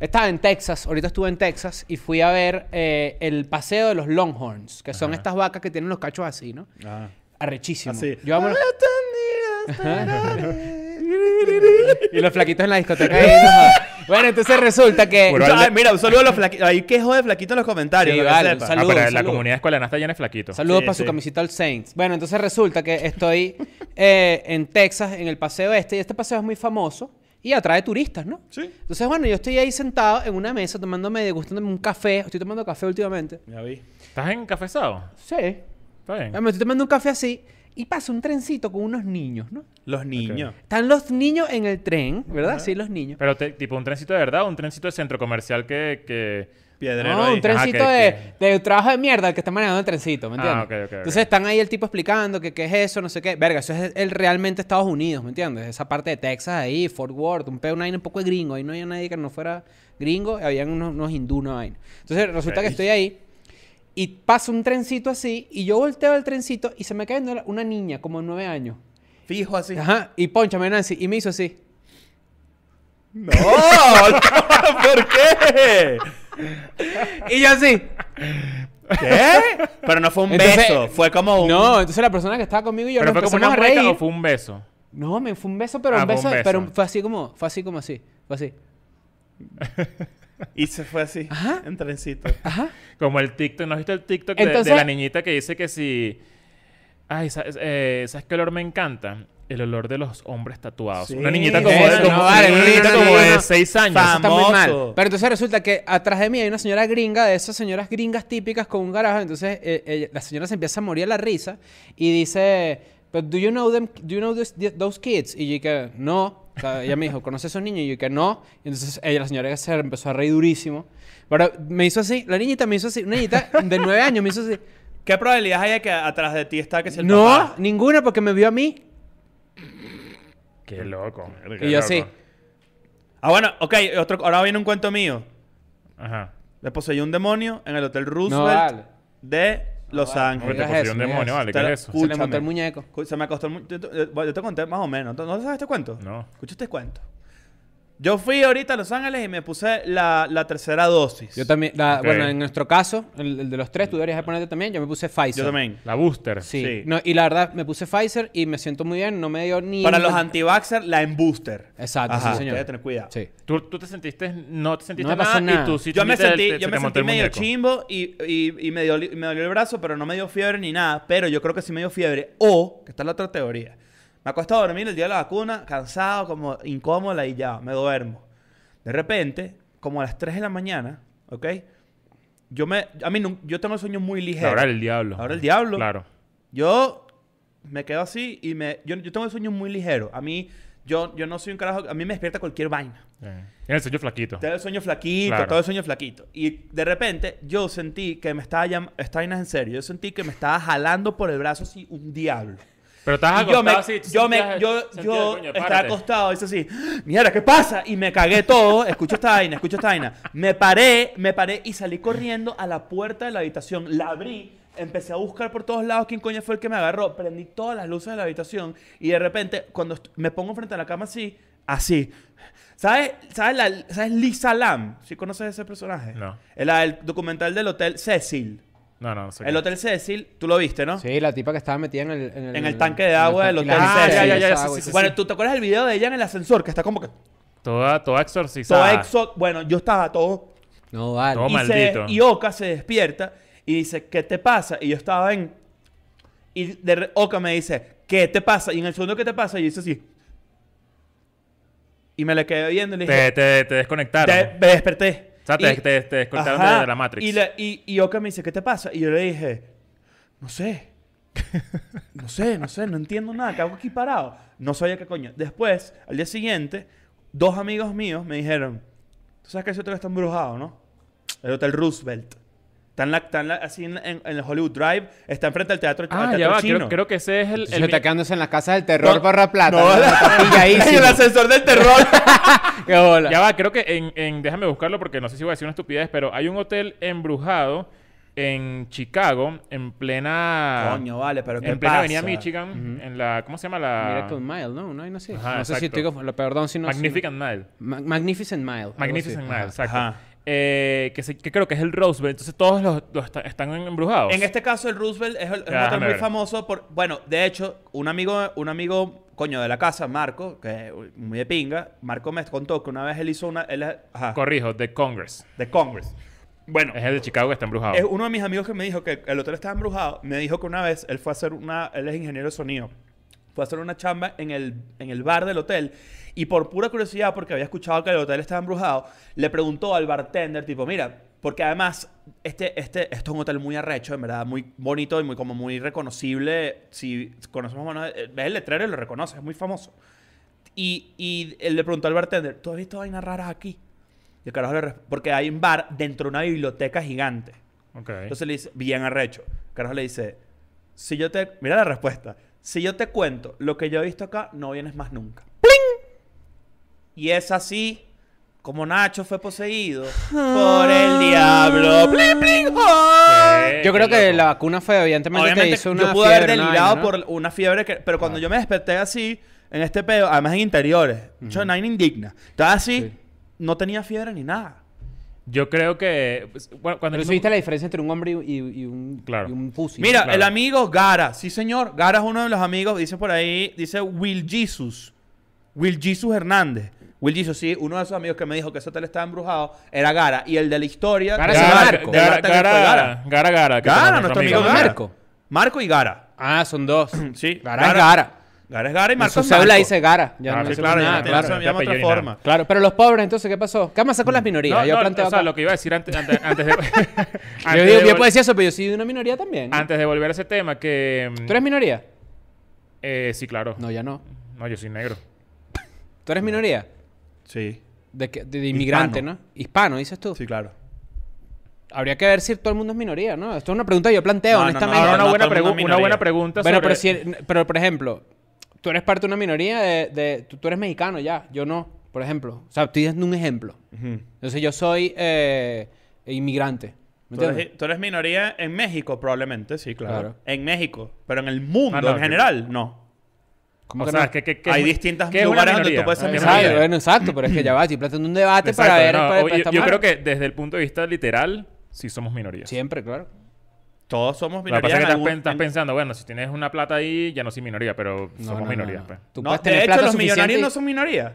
Estaba en Texas, ahorita estuve en Texas y fui a ver eh, el paseo de los Longhorns, que son estas vacas que tienen los cachos así, ¿no? Ah. Arrechísimo. Así. Yo amo los- (laughs) (laughs) y los flaquitos en la discoteca ahí, no jodas. (laughs) Bueno, entonces resulta que... Puro Ay, alde- mira, un saludo a los flaquitos. Ahí quejo de flaquito en los comentarios. Sí, para que vale, sepa. un saludo. ah, pero la saludo. comunidad escuela está llena de flaquitos. Saludos Sí, para su sí. camisita al Saints. Bueno, entonces resulta que estoy (laughs) eh, en Texas, en el paseo este, y este paseo es muy famoso y atrae turistas, ¿no? Sí. Entonces, bueno, yo estoy ahí sentado en una mesa tomándome, degustándome un café. Estoy tomando café últimamente. Ya vi. ¿Estás encafezado? Sí. Está bien. Me estoy tomando un café así y pasa un trencito con unos niños, ¿no? Los niños. Están los niños en el tren, ¿verdad? Sí, los niños. Pero te- tipo un trencito de verdad, un trencito de centro comercial que... que... Piedrero No, ahí. un trencito Ajá, de, que- de trabajo de mierda el que está manejando el trencito, ¿me Ah, entiendes? ok, ok, ok. Entonces están ahí el tipo explicando que qué es eso, no sé qué. Verga, eso es el realmente Estados Unidos, ¿me entiendes? Esa parte de Texas ahí, Fort Worth, un pedo, una vaina un poco de gringo. Ahí no había nadie que no fuera gringo, habían unos, unos hindú, una vaina. Entonces resulta que estoy ahí y pasa un trencito así y yo volteo el trencito y se me cae una niña como de nueve años. Fijo así. Ajá, y ponchame Nancy, y me hizo así. No, (laughs) ¿por qué? Y yo así. ¿Qué? Pero no fue un Entonces- beso, fue como un... No, entonces la persona que estaba conmigo y yo ¿Pero nos fue como una a reír. o fue un beso? No, me fue un beso, pero Ah, un fue un beso, beso. pero fue así como, fue así como así, fue así. Y se fue así, Ajá. en trencito. Ajá. Como el TikTok, ¿no has visto el TikTok de- Entonces- de, la niñita que dice que si... Ay, eh, ¿sabes qué olor me encanta? El olor de los hombres tatuados. Sí. Una niñita como, Eso, de, como- no vale, una no, niñita no, no, como no, de no. 6 años. Eso está muy mal. Pero entonces resulta que atrás de mí hay una señora gringa, de esas señoras gringas típicas con un garaje. Entonces eh, eh, la señora se empieza a morir a la risa y dice, But do you know them? Do you know those, those kids? Y yo que no. O sea, ella me dijo, ¿conoces a esos niños? Y yo que no. Y entonces ella, la señora se empezó a reír durísimo. Pero me hizo así, la niñita me hizo así, una niñita de nueve años me hizo así. ¿Qué probabilidad hay de que atrás de ti está que sea el No, papá? ninguna porque me vio a mí. Qué loco. qué Y yo loco. así. Ah, bueno, ok, otro, ahora viene un cuento mío. Ajá. Le poseyó un demonio en el Hotel Roosevelt vale. de Los Ángeles. te digas poseyó eso, un demonio, vale. Te ¿Qué es eso? Se le montó el muñeco. Se me acostó el mu- yo, te- yo te conté más o menos. ¿No, ¿no sabes este cuento? No. ¿Escuchaste este cuento? Yo fui ahorita a Los Ángeles y me puse la, la tercera dosis. Yo también, la- Ok. bueno, en nuestro caso, el, el de los tres, tú deberías de ponerte también, yo me puse Pfizer. Yo también. La booster. Sí. Sí. No, y la verdad, me puse Pfizer y me siento muy bien, no me dio ni... Para los anti-vaxxer, la en booster. Exacto, Ajá, sí, señor. Debe tener cuidado. Sí. ¿Tú, tú te sentiste, no te sentiste No me pasó nada, nada. y tú sí yo me sentiste sentí, el- yo se me te montó sentí el medio muñeco. chimbo y, y, y me, dolió, me dolió el brazo, pero no me dio fiebre ni nada. Pero yo creo que sí me dio fiebre. O, que esta es la otra teoría. Me acuesto a dormir el día de la vacuna, cansado, como incómoda y ya, me duermo. De repente, como a las 3 de la mañana, ¿ok? Yo me, a mí no- yo tengo el sueño muy ligero. La hora del diablo. La hora del diablo. Claro. Yo me quedo así y me, yo, yo tengo el sueño muy ligero. A mí, yo, yo no soy un carajo, a mí me despierta cualquier vaina. Eh, Tiene el sello flaquito. Todo el sueño flaquito, Claro. todo el sueño flaquito. Y de repente yo sentí que me estaba llamando, esta vaina es en serio, yo sentí que me estaba jalando por el brazo así un diablo. Pero estás Y yo me, acostado así. yo me, yo, sentías, yo coño, estaba párate. acostado, hice así, mierda, ¿qué pasa? Y me cagué todo, escucho esta vaina, escucho esta vaina. Me paré, me paré y salí corriendo a la puerta de la habitación, la abrí, empecé a buscar por todos lados quién coño fue el que me agarró, prendí todas las luces de la habitación y de repente cuando me pongo frente a la cama así, así. ¿Sabes, ¿Sabes, la, ¿Sabes Lisa Lam? ¿Sí conoces ese personaje? No. El, el documental del Hotel Cecil. No, no, no sé. El qué. Hotel Cecil, tú lo viste, ¿no? Sí, la tipa que estaba metida en el... En el, En el tanque de agua del hotel Ah, Cecil. ya, ya, ya, esa sí, agua sí, y sí. todo. Bueno, ¿tú te acuerdas del video de ella en el ascensor? Que está como que Toda, toda todo exorcizada. exo... Bueno, yo estaba todo... No, vale. Todo y, maldito. se, y Oka se despierta y dice, ¿qué te pasa? Y yo estaba en... Y de re- Oka me dice, ¿qué te pasa? Y en el segundo, ¿qué te pasa? Y yo hice así. Y me le quedé viendo y le dije, Te, te, te desconectaron. "Te- me desperté. O sea, te, Y- te, te desconectaron Ajá. de, de la Matrix. Y, y, y Oka me dice, ¿qué te pasa? Y yo le dije, no sé. No sé, no sé, no entiendo nada. ¿Qué hago aquí parado? No sabía qué coño. Después, al día siguiente, dos amigos míos me dijeron, ¿tú sabes que ese hotel está embrujado, no? El Hotel Roosevelt. Está, en la, está en la- así en, en- en el Hollywood Drive. Está enfrente del teatro, al Ah, teatro ya va. chino. Creo, creo que ese es el... Se el está mi- quedándose en las casas del terror No, para plata. no, ¿no? (laughs) Está en el ascensor del terror. (laughs) Qué bola. Ya va, creo que en, en- Déjame buscarlo porque no sé si voy a decir una estupidez, pero hay un hotel embrujado en Chicago, en plena... Coño, vale, pero ¿qué En plena pasa? avenida Michigan, en la... ¿Cómo se llama la...? Miracle Mile, ¿no? Una vaina así. Ajá, no sé si estoy... conf- Perdón si no... Magnificent Mile. Ma- Magnificent Mile. Magnificent. Mile, exacto. Ajá. Eh, que, se- que creo que es el Roosevelt. Entonces todos los, los esta- están embrujados. En este caso, el Roosevelt es, el- es un hotel muy famoso por... Bueno, de hecho, un amigo, un amigo, coño, de la casa, Marco, que es muy de pinga, Marco me contó que una vez él hizo una... Él, ajá, Corrijo, de Congress. de Congress. Bueno, Es el de Chicago que está embrujado. es uno de mis amigos que me dijo que el hotel estaba embrujado. Me dijo que una vez él fue a hacer una... Él es ingeniero de sonido. Fue a hacer una chamba en el, en el bar del hotel. Y por pura curiosidad, porque había escuchado que el hotel estaba embrujado, le preguntó al bartender, tipo, mira, porque además, este, este, esto es un hotel muy arrecho, en verdad, muy bonito y muy, como muy reconocible. Si conocemos, bueno, eh, ves el letrero y lo reconoces, es muy famoso. Y, y él le preguntó al bartender, ¿tú has visto vainas raras aquí? Y el carajo le porque hay un bar dentro de una biblioteca gigante. Ok. Entonces le dice, bien arrecho. El carajo le dice, si yo te... Mira la respuesta. Si yo te cuento lo que yo he visto acá, no vienes más nunca. Y es así como Nacho fue poseído por el diablo. ¡Pling, pling! ¡Oh! Yo creo que la vacuna fue, evidentemente, te Obviamente, hizo una yo pude haber fiebre, delirado por una fiebre que... Pero cuando yo me desperté así, en este pedo, además en interiores, yo indigna. Estaba así, Sí. no tenía fiebre ni nada. Yo creo que... pues, bueno, cuando Pero viste la diferencia entre un hombre y, y- y un, Claro. y un pussy. Mira, claro. el amigo Gara, sí señor, Gara es uno de los amigos, dice por ahí, dice Will Jesus, Will Jesus Hernández. Will Jesus, sí, uno de esos amigos que me dijo que ese hotel estaba embrujado era Gara. Y el de la historia... Gara se Gara- llama de Marco. Gara- Gara, Gara- fue Gara, Gara, Gara. que Gara, nuestro amigo Gara. Gara. Marco. Marco y Gara. Ah, son dos. Sí. Gara es Gara. Gara es Gara y En Marco su es cédula Marco. dice Gara. Ya no sí, Claro, nada, no claro. se llama otra forma. Claro, pero los pobres, entonces, ¿qué pasó? ¿Qué pasa con las minorías? No, yo no, planteo o sea, acá. lo que iba a decir antes, antes, antes de... (laughs) Yo, digo, de yo puedo decir eso, pero yo soy de una minoría también. Antes de volver a ese tema, que... ¿Tú eres minoría? Eh, sí, claro. No, ya no. No, yo soy negro. (laughs) ¿Tú eres minoría? Sí, De, que- de, de inmigrante, Hispano. ¿no? Hispano, dices tú. sí, claro. Habría que ver si todo el mundo es minoría, ¿no? Esto es una pregunta que yo planteo, No, no, no, honestamente. Ahora no, una, buena pregu- una buena pregunta Bueno, sobre... pero, si, pero por ejemplo, tú eres parte de una minoría de... de- tú, tú eres mexicano ya, yo no, por ejemplo. O sea, estoy dando un ejemplo. Entonces yo soy eh, inmigrante. ¿Me Tú eres, tú eres minoría en México, probablemente, sí, claro. Claro. En México, pero en el mundo Ah, no, en yo- general, no. ¿Cómo o que sea, no? que, que- que Hay distintas lugares donde tú puedes ser Exacto, bueno, exacto, pero es que ya va, estoy planteando un debate Exacto, para ver. no, para- o- para yo, esta yo madre. creo que desde el punto de vista literal, sí somos minorías. Siempre, claro. Todos somos Lo que pasa es que estás, algún- pensando, bueno, si tienes una plata ahí, ya no soy minoría, pero No, somos no, no, minorías, no. pues. Tú de hecho, plata los millonarios y- no son minorías.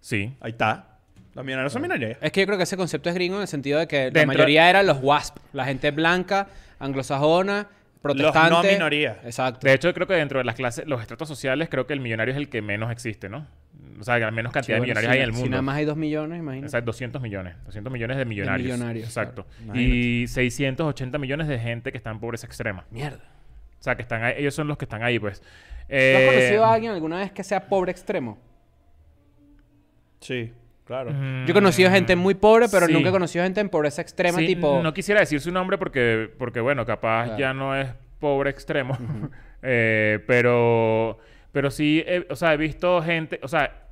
Sí. Ahí está. Los millonarios son minorías. Es que yo creo que ese concepto es gringo en el sentido de que la mayoría eran los WASP, la gente blanca, anglosajona, protestante. no minoría. Exacto. De hecho, creo que dentro de las clases, los estratos sociales, creo que el millonario es el que menos existe, ¿no? O sea, que la menos cantidad Sí, de bueno, millonarios si- hay en el Si mundo. nada más hay dos millones, imagínate. O sea, 200 millones. 200 millones de millonarios. millonarios, Exacto. claro. Y 680 millones de gente que está en pobreza extrema. Mierda. O sea, que están ahí, ellos son los que están ahí, pues. ¿Tú Eh, has conocido a alguien alguna vez que sea pobre extremo? Sí, claro. Yo he conocido gente muy pobre, pero sí. nunca he conocido gente en pobreza extrema, Sí, tipo... No quisiera decir su nombre porque, porque bueno, capaz Claro. ya no es pobre extremo. (laughs) Eh, pero, pero sí, he- o sea, he visto gente, o sea,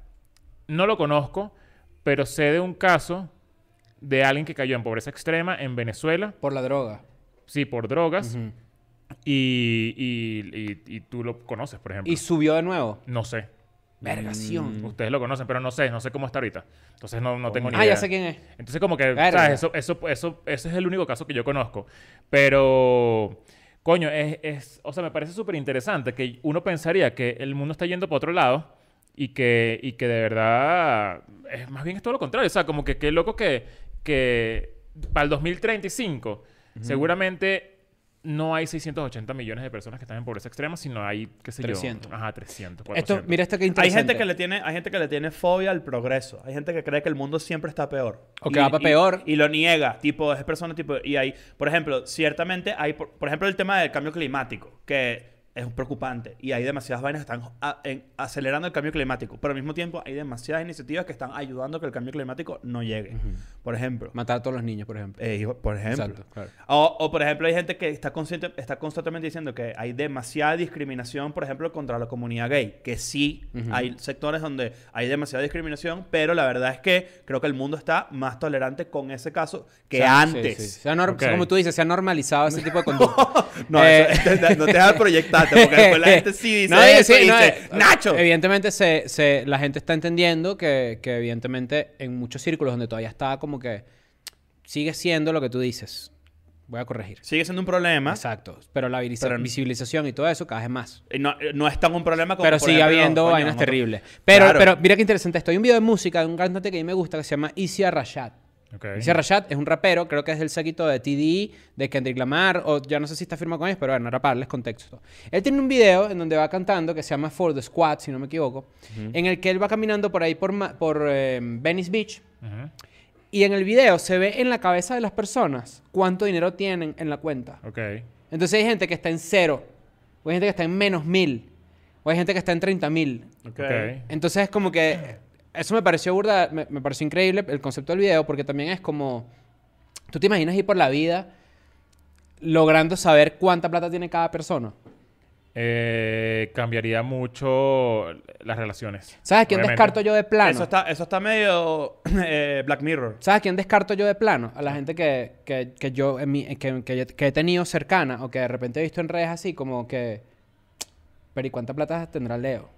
no lo conozco, pero sé de un caso de alguien que cayó en pobreza extrema en Venezuela, Por la droga. sí, por drogas, y, y, y- y tú lo conoces, por ejemplo. Y subió de nuevo. No sé. Vergación. Ustedes lo conocen, pero no sé, no sé cómo está ahorita. Entonces no, no tengo ni Ah, idea. ya sé quién es. Entonces, como que, Verga. ¿sabes? Eso, eso, eso, ese es el único caso que yo conozco. Pero, coño, es, es o sea, me parece súper interesante que uno pensaría que el mundo está yendo para otro lado y que, y que de verdad, es, más bien es todo lo contrario. O sea, como que qué loco que, que para el 2035, seguramente no hay 680 millones de personas que están en pobreza extrema, sino hay, qué sé 300. yo. Ajá, 300. Esto, 400. mira esto que Hay interesante. gente que le tiene, hay gente que le tiene fobia al progreso. Hay gente que cree que el mundo siempre está peor. O que va pa' peor. Y lo niega, tipo, es persona tipo. Y hay, por ejemplo, ciertamente hay, por, por ejemplo, el tema del cambio climático, que es preocupante. Y hay demasiadas vainas que están a- en- acelerando el cambio climático. Pero al mismo tiempo hay demasiadas iniciativas que están ayudando a que el cambio climático no llegue. Por ejemplo. Matar a todos los niños, por ejemplo. eh, por ejemplo. Exacto, claro. O, o, por ejemplo, hay gente que está, consciente, está constantemente diciendo que hay demasiada discriminación, por ejemplo, contra la comunidad gay. Que sí, hay sectores donde hay demasiada discriminación, pero la verdad es que creo que el mundo está más tolerante con ese caso que O sea, antes. sí, sí. Se ha. Como tú dices, se ha normalizado ese tipo de (laughs) conducta. No, Eh, eso- (laughs) no te dejas proyectarte, porque después la gente sí dice (laughs) No, eso sí, y no, dice, eh, ¡Nacho! Evidentemente se, se- la gente está entendiendo que, que evidentemente en muchos círculos donde todavía está como que sigue siendo lo que tú dices. Voy a corregir. Sigue siendo un problema. Exacto. Pero la Pero- visibilización y todo eso cada vez más. y No, no es tan un problema como Pero sigue ejemplo, habiendo vainas terribles. Pero, Claro. pero mira qué interesante esto. Hay un video de música de un cantante que a mí me gusta que se llama Isia Rashad. Ok. Isia Rashad es un rapero, creo que es del séquito de TDE, de Kendrick Lamar, o ya no sé si está firmado con ellos, pero bueno, era para darles contexto. Él tiene un video en donde va cantando que se llama For the Squad, si no me equivoco, en el que él va caminando por ahí por, eh, Venice Beach. Y en el video se ve en la cabeza de las personas cuánto dinero tienen en la cuenta. Entonces hay gente que está en cero, o hay gente que está en menos mil, o hay gente que está en 30 mil. Entonces es como que eso me pareció burda, me, me pareció increíble el concepto del video porque también es como tú te imaginas ir por la vida logrando saber cuánta plata tiene cada persona. Eh, cambiaría mucho las relaciones. ¿Sabes quién obviamente. descarto yo de plano? Eso está, eso está medio (clears throat) eh, Black Mirror. ¿Sabes quién descarto yo de plano? A la gente que, que, que yo en mi- que, que- que he tenido cercana o que de repente he visto en redes así como que pero ¿y cuánta plata tendrá Leo?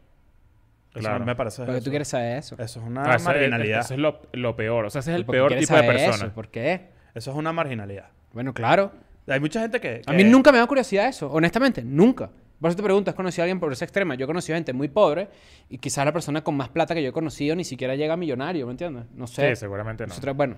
Eso Claro. me parece Porque eso. tú quieres saber eso. Eso es una Ah, marginalidad. Eso es lo, lo peor. O sea, ese es el ¿Por qué peor tipo de persona. eso? ¿Por qué? Eso es una marginalidad. Bueno, claro. Hay mucha gente que... A mí nunca me da curiosidad eso, honestamente, nunca. Por eso te pregunto, ¿has conocido a alguien por esa extrema? Yo he conocido gente muy pobre y quizás la persona con más plata que yo he conocido ni siquiera llega a millonario, ¿me entiendes? No sé. Sí, seguramente no. Nosotros, bueno,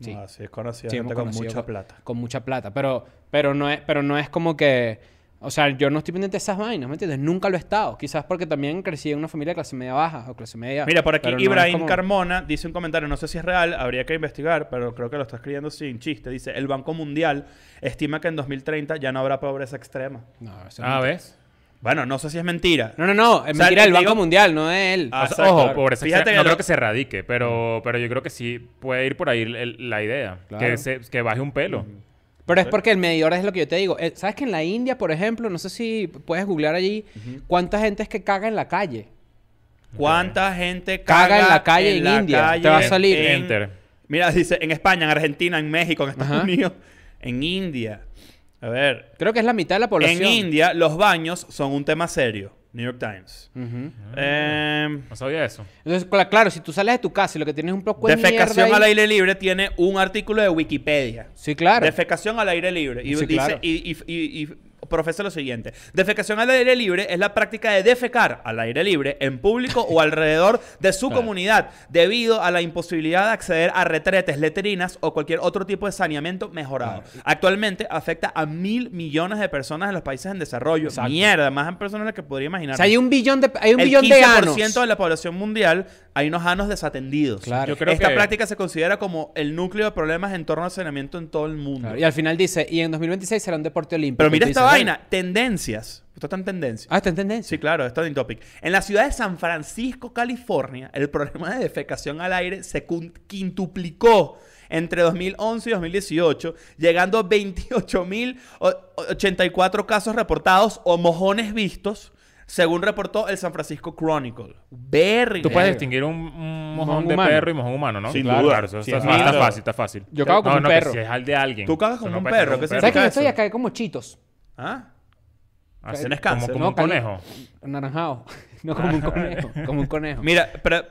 sí. No, sí, es conocida sí, gente con mucha plata. Con mucha plata, pero, pero, no es, pero no es como que... O sea, yo no estoy pendiente de esas vainas, ¿me entiendes? Nunca lo he estado. Quizás porque también crecí en una familia de clase media baja o clase media... Mira, por aquí no Ibrahim como- Carmona dice un comentario, no sé si es real, habría que investigar, pero creo que lo está escribiendo sin chiste. Dice, el Banco Mundial estima que en 2030 ya no habrá pobreza extrema. No, eso Ah, ¿ves? Bueno, no sé si es mentira. No, no, no. Es O sea, mentira del digo- Banco Mundial, no de él. Ah, O sea, ojo, pobreza Fíjate no lo- creo que se erradique, pero, pero yo creo que sí puede ir por ahí el- la idea. Claro. Que, se, que baje un pelo. Pero es porque el medidor es lo que yo te digo. Eh, ¿Sabes que en la India, por ejemplo, no sé si puedes googlear allí, cuánta gente es que caga en la calle? ¿Cuánta gente caga, Caga en la calle en India. Te va a salir. en- Enter. Mira, dice en España, en Argentina, en México, en Estados Ajá. Unidos, en India. A ver, Creo que es la mitad de la población. en India los baños son un tema serio. New York Times. Ujú. Em, No sabía eso. Entonces, cla- claro, si tú sales de tu casa y lo que tienes es un poco de defecación mierda al aire libre tiene un artículo de Wikipedia. Sí, claro. Defecación al aire libre. Y Sí, dice, claro. y, y- y- y profesa lo siguiente. Defecación al aire libre es la práctica de defecar al aire libre en público o alrededor de su Claro. (laughs) comunidad debido a la imposibilidad de acceder a retretes, letrinas o cualquier otro tipo de saneamiento mejorado. Actualmente afecta a mil millones de personas en los países en desarrollo. Exacto. Mierda, más en personas de las que podría imaginar. O sea, hay un billón de, hay un el billón 15% de anos. de la población mundial hay unos anos desatendidos. Claro. Yo creo Esta que- práctica se considera como el núcleo de problemas en torno al saneamiento en todo el mundo. Claro, Y al final dice, y en 2026 será un deporte olímpico. Pero mira esta dices, vaina, tendencias. Esto está en tendencia. Ah, está en tendencia. Sí, claro, esto es in topic. En la ciudad de San Francisco, California, el problema de defecación al aire se quintuplicó entre 2011 y 2018, llegando a 28.084 casos reportados o mojones vistos, según reportó el San Francisco Chronicle. Very Tú puedes Verga. distinguir un, un mojón Mojón de humano. perro y mojón humano, ¿no? Sin Claro, duda. Claro, eso Sí, está, claro. está fácil, está fácil. Yo cago como no, un no, que perro. si es al de alguien. Tú cagas como no un perro, un ¿qué ¿Sabes que yo estoy acá como chitos? ¿Ah? Así, Tienes como- cáncer. Como, No, un conejo. Anaranjado. (laughs) No como un conejo. Como un conejo. Mira, pero,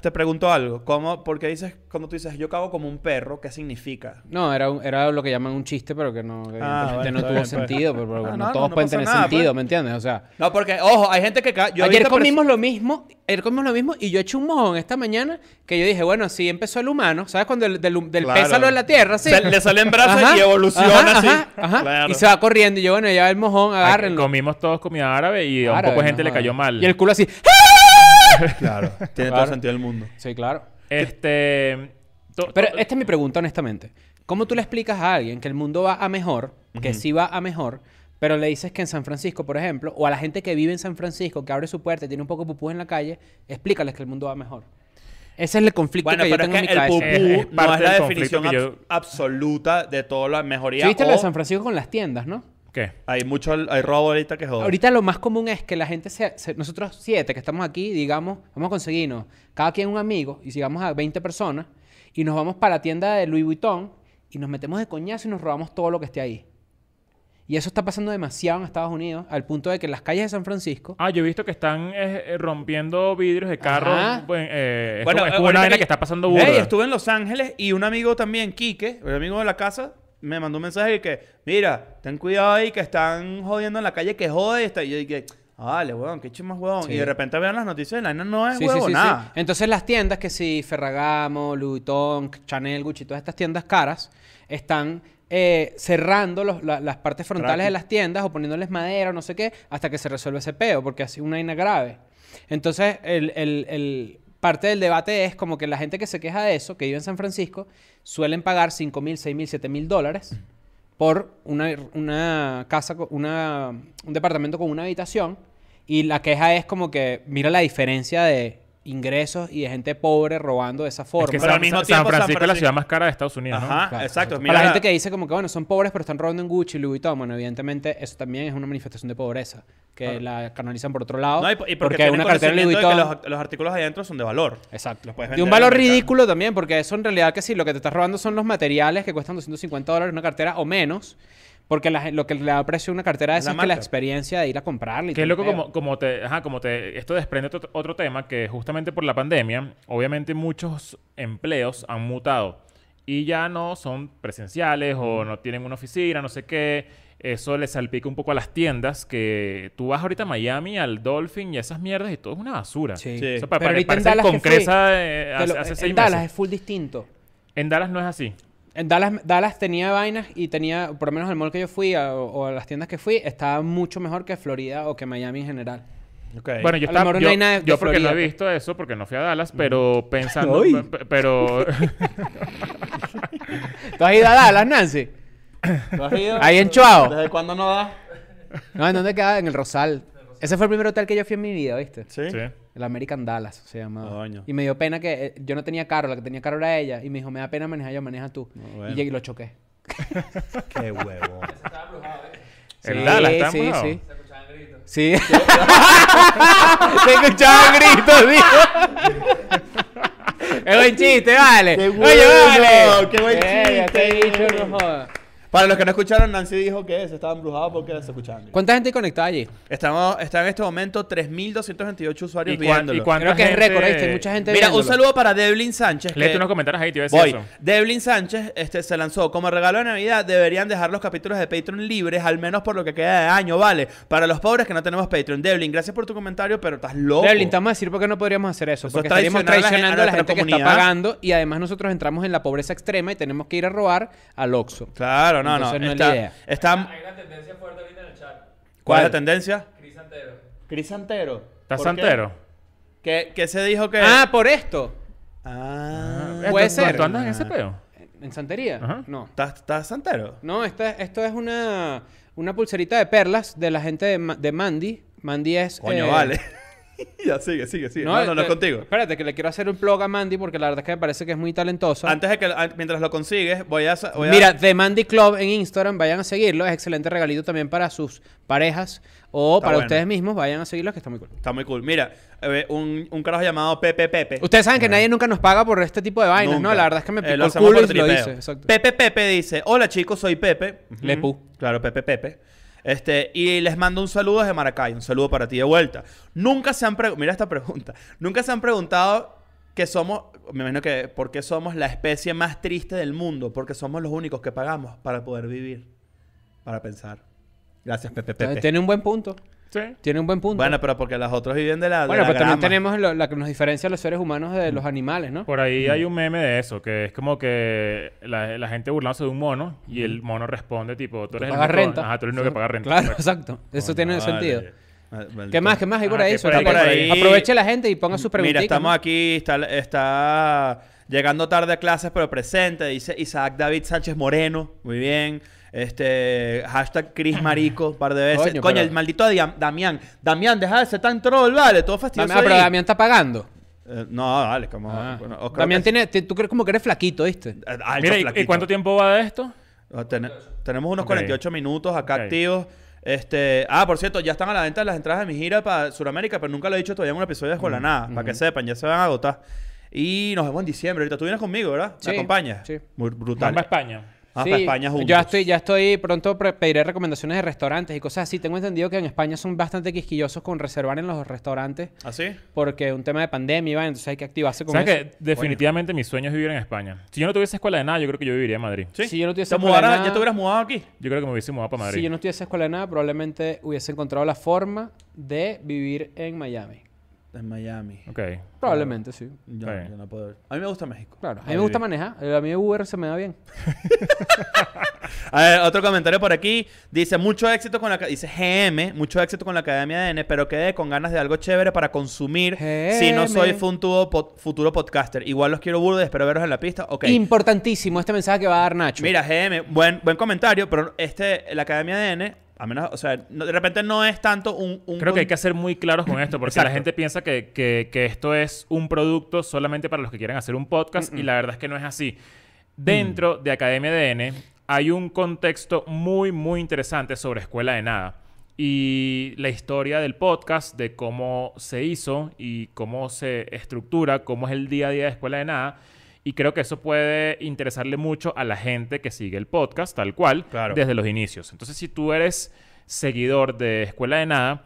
te pregunto algo. ¿Cómo, porque dices, cuando tú dices yo cago como un perro, ¿qué significa? No, era, un- era lo que llaman un chiste, pero que no, Ah, evidentemente bueno, no está tuvo bien, pues. sentido. Pero, pero Ah, no, no, todos no pueden pasa tener nada, sentido, pues. ¿me entiendes? O sea, No, porque, ojo, hay gente que caga. ayer comimos lo mismo, ayer comimos lo mismo y yo eché un mojón esta mañana que yo dije, bueno, así empezó el humano, ¿sabes? Cuando el, del, del Claro. pézalo en la tierra, sí. Se- le salen brazos Ajá, y evoluciona ajá, así. ajá, ajá. Claro. Y se va corriendo y yo, bueno, ya el mojón, Ay, agárrenlo. Comimos todos comida árabe y a un poco de gente no le cayó mal. Y el culo así. (laughs) Claro. Tiene todo Claro. el sentido del mundo. Sí, claro. Este... to- Pero esta es mi pregunta, honestamente. ¿Cómo tú le explicas a alguien que el mundo va a mejor, que sí va a mejor, pero le dices que en San Francisco, por ejemplo, o a la gente que vive en San Francisco, que abre su puerta y tiene un poco de pupú en la calle, explícales que el mundo va mejor? Ese es el conflicto Bueno, que yo pero es tengo que en mi el cabeza. pupú Es- es no es la definición que abs- yo- absoluta de toda la mejoría. ¿Sí ¿Viste lo de o San Francisco con las tiendas, no? ¿Qué? Hay mucho, hay robo ahorita que joder. Ahorita lo más común es que la gente, se, se- nosotros siete que estamos aquí, digamos, vamos a conseguirnos cada quien un amigo y sigamos a 20 personas y nos vamos para la tienda de Louis Vuitton y nos metemos de coñazo y nos robamos todo lo que esté ahí. Y eso está pasando demasiado en Estados Unidos, al punto de que en las calles de San Francisco... Ah, yo he visto que están eh, eh, rompiendo vidrios de carros. Ajá. Bueno, eh, es Bueno, como, es como ahorita una vaina que- que está pasando burda. estuve en Los Ángeles y un amigo también, Quique, el amigo de la casa, me mandó un mensaje de que, mira, ten cuidado ahí que están jodiendo en la calle, que jode. esta". Y yo dije, dale, weón, qué más weón. Sí. Y de repente vean las noticias y la no es Sí, huevo, sí, nada. sí. Entonces las tiendas que si Ferragamo, Louis Vuitton, Chanel, Gucci, todas estas tiendas caras están eh, cerrando los- la- las partes frontales Gratis. de las tiendas o poniéndoles madera o no sé qué hasta que se resuelve ese peo porque así una vaina grave. Entonces el, el- el- parte del debate es como que la gente que se queja de eso, que vive en San Francisco, suelen pagar 5 mil, 6 mil, 7 mil dólares por una, una casa, una, un departamento con una habitación. Y la queja es como que mira la diferencia de ingresos y de gente pobre robando de esa forma. Es que Pero San, al mismo San tiempo, San Francisco es la ciudad más cara de Estados Unidos, ¿no? Ajá, Claro, exacto. Para Mira, la gente que dice como que, bueno, son pobres pero están robando en Gucci, Louis Vuitton, bueno, evidentemente eso también es una manifestación de pobreza, que la canalizan por otro lado. No, y, y porque, porque una cartera Louis conocimiento de Vuitton... que los, los artículos ahí adentro son de valor. Exacto. De un valor ridículo también, porque eso en realidad que sí, lo que te estás robando son los materiales que cuestan 250 dólares una cartera o menos, porque la lo que le da precio a una cartera Es la es que la experiencia de ir a comprarla. y Que el loco como, como te... Ajá, como te... Esto desprende otro, otro tema que justamente por la pandemia, obviamente muchos empleos han mutado. Y ya no son presenciales o no tienen una oficina, no sé qué. Eso le salpica un poco a las tiendas que tú vas ahorita a Miami, al Dolphin y esas mierdas y todo es una basura. Sí. Sí. Eso pa- Pero pare- ahorita en Dallas que fui, eh, hace, lo- hace en seis Dallas meses. es full distinto. En Dallas no es así. En Dallas, Dallas tenía vainas y tenía, por lo menos el mall que yo fui a- o a las tiendas que fui, estaba mucho mejor que Florida o que Miami en general. Bueno, yo, A estaba, no yo, de porque no he visto eso, porque no fui a Dallas, pero pensando... Pero... (laughs) ¿Tú has ido a Dallas, Nancy? ¿Tú has ido? Ahí en Chuao. ¿Desde cuándo no da? No, ¿en dónde queda? En el Rosal. Ese fue el primer hotel que yo fui en mi vida, ¿viste? Sí. sí. El American Dallas se llamaba. Coño. Y me dio pena que eh, yo no tenía carro, la que tenía carro era ella. Y me dijo, me da pena manejar yo, maneja tú. No, bueno. Y llegué y lo choqué. (laughs) Qué huevo. El Dallas está sí, mojado. sí. Sí. (laughs) (laughs) Se escuchaban gritos, dijo. Es buen chiste, vale. Qué Oye, bueno, vale. qué buen Eh, chiste. este bicho no joda. Para los que no escucharon, Nancy dijo que se estaba embrujado porque se escuchaban. ¿Cuánta gente conectada allí? Estamos, está en este momento 3.228 usuarios ¿Y, cuán- viéndolo. y cuánta Creo que es gente- récord, ¿viste? Hay mucha gente Mira, un saludo para Devlin Sánchez. Léete que- unos comentarios ahí, te iba a decir Voy. eso. Devlin Sánchez este, se lanzó. Como regalo de Navidad, deberían dejar los capítulos de Patreon libres, al menos por lo que queda de año, ¿vale? Para los pobres que no tenemos Patreon. Devlin, gracias por tu comentario, pero estás loco. Devlin, te vamos a decir por qué no podríamos hacer eso. Eso Porque es estaríamos a la traicionando a la gente que está pagando y además nosotros entramos en la pobreza extrema y tenemos que ir a robar al Oxxo. Claro, no, Entonces no. no es está, la idea. está- Hay una tendencia fuerte ahorita en el chat. ¿Cuál es la ¿Cuál? tendencia? Cris Santero. Cris Santero. ¿Estás santero? ¿Qué, qué se dijo que...? Ah, por esto. Ah. Eh, Puede ¿tú- ser. ¿Tú andas en ese peo? ¿En santería? Ajá. No. ¿Estás, estás santero? No, esta- esto es una, una pulserita de perlas de la gente de, de Mandy. Mandy es... Coño, eh, vale. (laughs) ya, sigue, sigue, sigue. No, no, no, eh, contigo. Espérate, que le quiero hacer un plug a Mandy porque la verdad es que me parece que es muy talentosa. Antes de que... Mientras lo consigues, voy a... voy a- Mira, The Mandy Club en Instagram, vayan a seguirlo. Es excelente regalito también para sus parejas o Está para bueno. ustedes mismos. Vayan a seguirlo, que está muy cool. Está muy cool. Mira, eh, un, un carajo llamado Pepe Pepe. Ustedes saben que nadie nunca nos paga por este tipo de vainas, ¿no? La verdad es que me Eh, picó lo el hacemos culo por y lo tripeo. hice. Exacto. Pepe Pepe dice, hola chicos, soy Pepe. Ujú. Lepu. Claro, Pepe Pepe. Este, y les mando un saludo desde Maracay, un saludo para ti de vuelta. Nunca se han preguntado, mira esta pregunta, (laughs) nunca se han preguntado que somos, me que, ¿por qué somos la especie más triste del mundo? Porque somos los únicos que pagamos para poder vivir, para pensar. Gracias, Pepe Pepe. Tiene un buen punto. Sí. Tiene un buen punto. Bueno, pero porque los otros viven de la de Bueno, la pero también tenemos lo, la que nos diferencia a los seres humanos de los animales, ¿no? Por ahí Mm. hay un meme de eso, que es como que la, la gente burlándose de un mono y el mono responde tipo, tú eres el único- renta. Ajá, tú eres el único que paga renta. Claro, Pues, (laughs) exacto. Eso tiene vale. sentido. Maldito. ¿Qué más? ¿Qué más hay por Ah, ahí? que por Suéltale. ahí- por ahí- Aproveche la gente y ponga sus preguntas. Mira, estamos aquí, está, está llegando tarde a clases, pero presente, dice Isaac David Sánchez Moreno, muy bien. Este, hashtag Chris Marico, un par de veces. Coño, Coño, pero- el maldito Damián. Damián, deja de ser tan troll, vale, todo fastidioso. Ah, pero ahí. Damián está pagando. Eh, no, dale, como. Ah. bueno, o creo Damián que- tiene... te- Tú crees como que eres flaquito, ¿viste? eh, alto, Mira, ¿y- ¿y, flaquito. cuánto tiempo va de esto? Ah, ten- tenemos unos Ok. 48 minutos acá Ok. activos. Este, ah, por cierto, ya están a la venta las entradas de mi gira para Sudamérica, pero nunca lo he dicho todavía en un episodio de Escuela Mm, Nada, para que sepan, ya se van a agotar. Y nos vemos en diciembre. Ahorita tú vienes conmigo, ¿verdad? Sí, ¿Me acompañas? sí. Muy brutal. Vamos a España. Vamos Sí, para España juntos. Ya estoy, ya estoy pronto pre- pediré recomendaciones de restaurantes y cosas así. Tengo entendido que en España son bastante quisquillosos con reservar en los restaurantes ¿Así? porque un tema de pandemia, vaina, entonces hay que activarse con ¿Sabes eso. que definitivamente mi sueño es vivir en España? Si yo no tuviese escuela de nada, yo creo que yo viviría en Madrid. ¿Sí? Si yo no tuviese ¿Te escuela de nada- ¿Ya te hubieras mudado aquí? Yo creo que me hubiese mudado para Madrid. Si yo no tuviese escuela de nada, probablemente hubiese encontrado la forma de vivir en Miami. En Miami. Ok. Probablemente, sí. Yo, Sí. yo no puedo. A mí me gusta México. Claro. A mí me gusta manejar. A mí Uber se me da bien. (laughs) A ver, otro comentario por aquí. Dice, mucho éxito con la... ca- Dice GM, mucho éxito con la Academia de N, pero quedé con ganas de algo chévere para consumir si no soy GM. futuro, pod- futuro podcaster. Igual los quiero burdo y espero verlos en la pista. Ok. Importantísimo este mensaje que va a dar Nacho. Mira, GM, buen, buen comentario, pero este, la Academia de N, a menos, o sea, no- de repente no es tanto un... un Creo que hay que ser muy claros con esto, porque la gente piensa que, que- que esto es un producto solamente para los que quieren hacer un podcast, y la verdad es que no es así. Dentro de Academia DN hay un contexto muy, muy interesante sobre Escuela de Nada. Y la historia del podcast, de cómo se hizo y cómo se estructura, cómo es el día a día de Escuela de Nada. Y creo que eso puede interesarle mucho a la gente que sigue el podcast, tal cual, Claro. desde los inicios. Entonces, si tú eres seguidor de Escuela de Nada,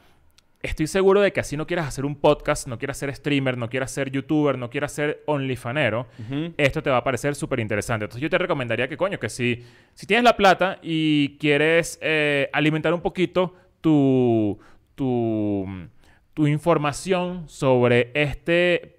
estoy seguro de que así no quieras hacer un podcast, no quieras ser streamer, no quieras ser youtuber, no quieras ser onlyfanero, Ujú. esto te va a parecer súper interesante. Entonces yo te recomendaría que, coño, que si, si tienes la plata y quieres eh, alimentar un poquito tu, tu, tu información sobre este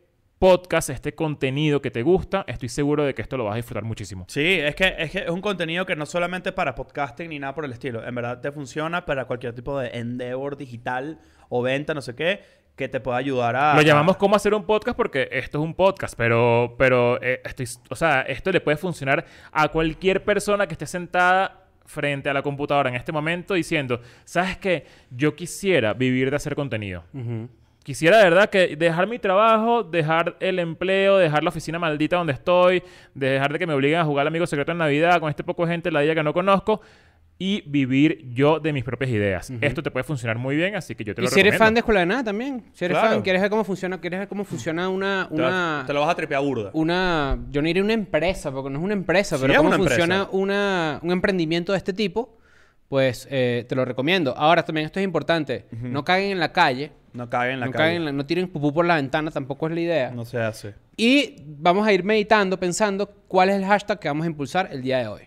podcast, este contenido que te gusta, estoy seguro de que esto lo vas a disfrutar muchísimo. Sí, es que, es que es un contenido que no solamente para podcasting ni nada por el estilo. En verdad te funciona para cualquier tipo de endeavor digital o venta, no sé qué, que te pueda ayudar a... Lo llamamos cómo hacer un podcast porque esto es un podcast, pero, pero eh, estoy, o sea, esto le puede funcionar a cualquier persona que esté sentada frente a la computadora en este momento diciendo, ¿sabes qué? Yo quisiera vivir de hacer contenido. Ujú. Quisiera de verdad que dejar mi trabajo, dejar el empleo, dejar la oficina maldita donde estoy, dejar de que me obliguen a jugar al amigo secreto en Navidad con este poco de gente la día que no conozco y vivir yo de mis propias ideas. Esto te puede funcionar muy bien, así que yo te Y lo si eres recomiendo. fan de Escuela de Nada también. Si eres Claro. fan, quieres ver cómo funciona, quieres ver cómo funciona una... Te, una te lo vas a tripear burda. una, yo no diría una empresa, porque no es una empresa, Sí, pero cómo una funciona una, un emprendimiento de este tipo, pues eh, te lo recomiendo. Ahora, también esto es importante, no caguen en la calle, No caguen en la no, calle. caguen en la- no tiren pupú por la ventana, tampoco es la idea. No se hace. Y vamos a ir meditando, pensando cuál es el hashtag que vamos a impulsar el día de hoy.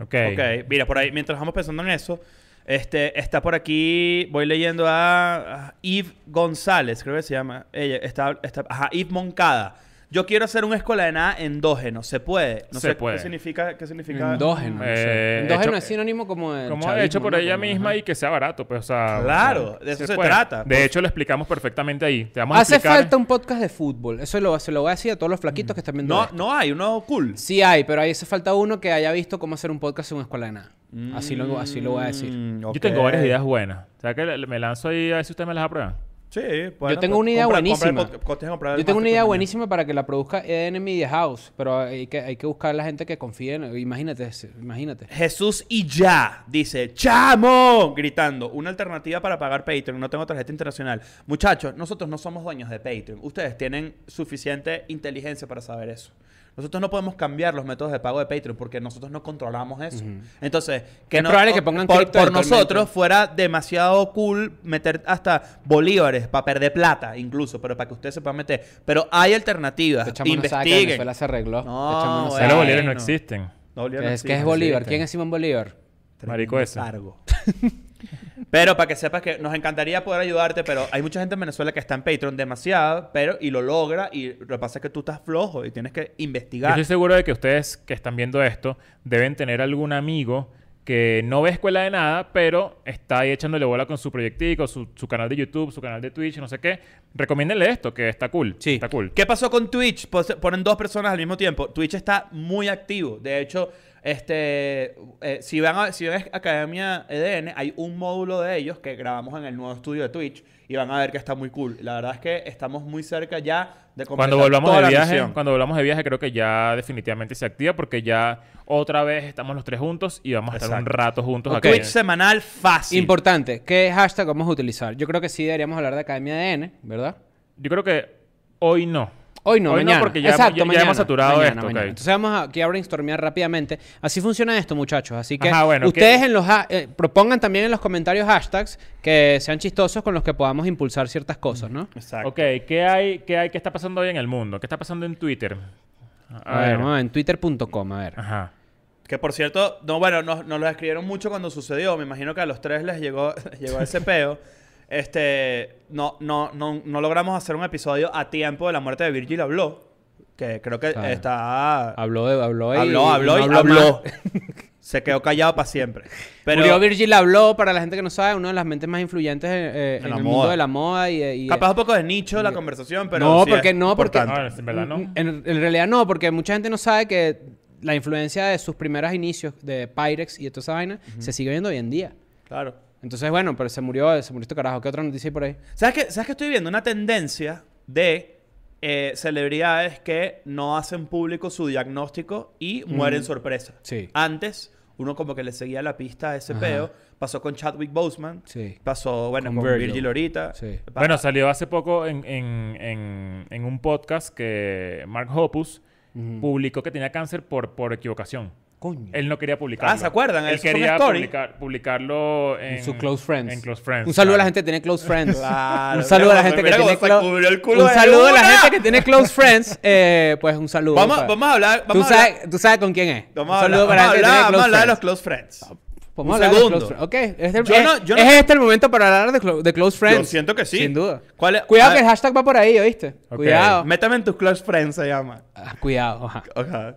Ok. Ok, mira, por ahí, mientras vamos pensando en eso, este, está por aquí, voy leyendo a, a Eve González, creo que se llama. Ella está, está ajá, Eve Moncada. Yo quiero hacer una escuela de nada endógeno. ¿Se puede? No Se sé puede. qué significa. ¿Qué significa? Endógeno. no sé. Eh, Endógeno hecho- es sinónimo como de. Como chavismo, hecho por ¿no? ella misma ajá. y que sea barato, pues, o sea... Claro, de eso se puede. trata. De Pues- hecho, lo explicamos perfectamente ahí. Te vamos a Hace explicar... falta un podcast de fútbol. Eso lo, se lo voy a decir a todos los flaquitos que están viendo. No, esto. no hay uno cool. Sí hay, pero ahí hace falta uno que haya visto cómo hacer un podcast en una escuela de nada. Así, lo, así lo voy a decir. Mm, Yo ok. tengo varias ideas buenas. O sea, que le- me lanzo ahí a ver si ustedes me las aprueban. Sí, bueno, Yo tengo pues, una idea compra- buenísima. Yo tengo una idea también. buenísima para que la produzca EDN Media House, pero hay que, hay que buscar a la gente que confíe en... Imagínate, imagínate. Jesús y ya dice ¡Chamo! gritando una alternativa para pagar Patreon no tengo tarjeta internacional muchachos nosotros no somos dueños de Patreon ustedes tienen suficiente inteligencia para saber eso nosotros no podemos cambiar los métodos de pago de Patreon porque nosotros no controlamos eso entonces que Es no- probable que pongan por, cripto por nosotros fuera demasiado cool meter hasta bolívares para perder plata incluso pero para que ustedes se puedan meter pero hay alternativas investiguen Venezuela se arregló. No, bueno. sabe. Pero bolívares no existen. No, Bolívar ¿Qué no es, qué es Bolívar? ¿Quién es Simón Bolívar? Marico ese. Cargo. (laughs) pero para que sepas que nos encantaría poder ayudarte, pero hay mucha gente en Venezuela que está en Patreon demasiado, pero y lo logra y lo que pasa es que tú estás flojo y tienes que Yo investigar. estoy seguro de que ustedes que están viendo esto deben tener algún amigo que no ve escuela de nada, pero está ahí echándole bola con su proyectico, su, su canal de YouTube, su canal de Twitch, no sé qué. Recomiéndenle esto, que está cool. Sí. Está cool. ¿Qué pasó con Twitch? Ponen dos personas al mismo tiempo. Twitch está muy activo. De hecho, este, eh, si van a, si ven Academia EDN, hay un módulo de ellos que grabamos en el nuevo estudio de Twitch y van a ver que está muy cool. La verdad es que estamos muy cerca ya de completar Cuando volvamos toda de la viaje, misión. cuando volvamos de viaje, creo que ya definitivamente se activa porque ya otra vez estamos los tres juntos y vamos a estar un Exacto. rato juntos Ok. aquí. Twitch semanal fácil. Importante, ¿qué hashtag vamos a utilizar? Yo creo que sí deberíamos hablar de Academia ADN, ¿verdad? Yo creo que hoy no. Hoy no, Hoy no, mañana. porque ya Exacto, hemos- ya- ya mañana, hemos saturado mañana, esto, mañana. ok. Entonces vamos aquí a brainstormear rápidamente. Así funciona esto, muchachos. Así que Ajá, bueno, ustedes ¿qué- en los ha- eh, propongan también en los comentarios hashtags que sean chistosos con los que podamos impulsar ciertas cosas, ¿no? Exacto. Ok, ¿qué hay, qué hay, qué está pasando hoy en el mundo? ¿Qué está pasando en Twitter? A, ver, vamos a ver, en twitter.com, a ver. Ajá. Que por cierto, no, bueno, nos, nos lo escribieron mucho cuando sucedió. Me imagino que a los tres les llegó, (laughs) les llegó ese peo. Este, no, no, no, no logramos hacer un episodio a tiempo de la muerte de Virgil Habló. Que creo que Claro. está. Habló, de- habló, y- habló, habló y habló. (laughs) Se quedó callado para siempre. Pero Murió Virgil habló, para la gente que no sabe, una de las mentes más influyentes eh, eh, En el moda. mundo de la moda y... y- capaz un poco de nicho la conversación, pero. no, sí porque es no, porque importante. No, en verdad no. En, en realidad no, porque mucha gente no sabe que la influencia de sus primeros inicios de Pyrex y de toda esa vaina se sigue viendo hoy en día. Claro. Entonces, bueno, pero se murió, se murió este carajo. ¿Qué otra noticia hay por ahí? ¿Sabes qué? ¿Sabes que estoy viendo? Una tendencia de eh, celebridades que no hacen público su diagnóstico y mueren sorpresa. Sí. Antes, uno como que le seguía la pista a ese Ajá. peo. Pasó con Chadwick Boseman. Sí. Pasó, bueno, Con con, Virgil. Virgil ahorita. Sí. Pa- Bueno, salió hace poco en, en- en- en un podcast que Mark Hoppus publicó que tenía cáncer por, por equivocación. Coño. Él no quería publicarlo. Ah, ¿se acuerdan? Él Eso fue una quería story. publicar- publicarlo en, En sus close friends. En close friends. Un saludo a la claro. gente que tiene close friends. Claro, un saludo a la mira gente que mira tiene cómo se clo- cubrió el culo Un de saludo a la una. gente que tiene close friends. (laughs) Eh, pues un saludo. Vamos, a hablar. ¿Tú, Vamos a hablar, sabes, tú sabes con quién es. vamos un a hablar, saludo para la vamos a gente que hablar- tiene vamos a close hablar de friends. los close friends. Podemos Un hablar de segundo. close friends. Ok, es el, Yo es- no- yo no- es este el momento para hablar de, clo- de close friends. Yo siento que sí. Sin duda. ¿Cuál es? Cuidado Ah, que el hashtag va por ahí, ¿oíste? Ok. Cuidado. Métame en tus close friends, se llama. Ah, cuidado. ajá. Ajá.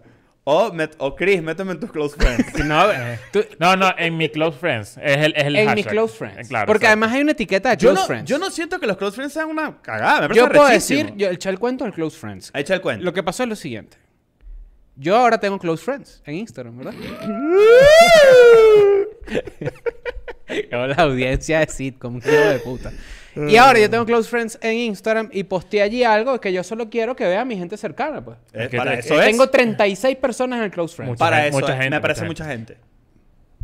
O, met- o Chris, méteme en tus close friends. (laughs) No, tú- No, no, en mi close friends. Es el, es el en hashtag. mis close friends. Eh, claro, Porque exacto. además hay una etiqueta de yo, close no, friends. yo no siento que los close friends sean una cagada. Me parece Yo puedo decir, yo eché el cuento del close friends. Echa el cuento. Lo que pasó es lo siguiente. Yo ahora tengo close friends en Instagram, ¿verdad? (laughs) (laughs) La audiencia de sitcom, hijo de puta. Y ahora yo tengo close friends en Instagram y posteé allí algo que yo solo quiero que vea a mi gente cercana, pues. Eh, Que para te- eso eh, es. Tengo 36 personas en el close friends. Mucha para gente- eso mucha es. gente, Me parece mucha mucha gente.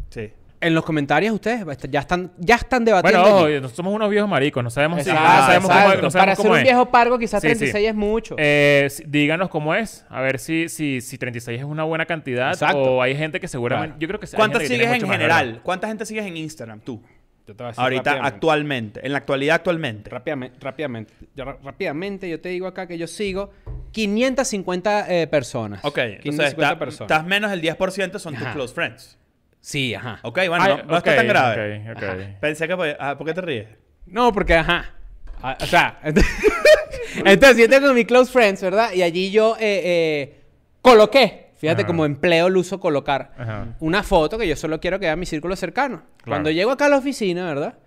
Sí. en los comentarios ustedes ya están, ya están debatiendo. Bueno, ojo, allí. nosotros somos unos viejos maricos, no sabemos si... Exacto, no sabemos exacto. cómo, no sabemos Para ser cómo un es. viejo pargo, quizás Sí, sí. 36 es mucho. Eh, si- díganos cómo es, a ver si, si, si 36 es una buena cantidad Exacto. o hay gente que seguramente... Claro. Yo creo que sí, hay ¿Cuántas gente que tiene sigues en mucho más general? ¿Cuánta gente sigues en Instagram tú? Yo te voy a decir Ahorita, actualmente. En la actualidad, actualmente. Rápidamente, rápidamente. Yo, rápidamente, yo te digo acá que yo sigo 550 eh, personas. Ok, entonces 550 está- personas. estás menos del 10% son tus close friends. Sí, ajá. Ok, bueno, Ay, no, no está ok, tan grave. ok, ok. Ajá. Pensé que podía... Ah, ¿Por qué te ríes? No, porque ajá. Ah, O sea, (laughs) entonces yo tengo mi close friends, ¿verdad? Y allí yo eh, eh, coloqué, fíjate Ajá. como empleo el uso colocar, Ajá. una foto que yo solo quiero que vea mi círculo cercano. Claro. Cuando llego acá a la oficina, ¿verdad?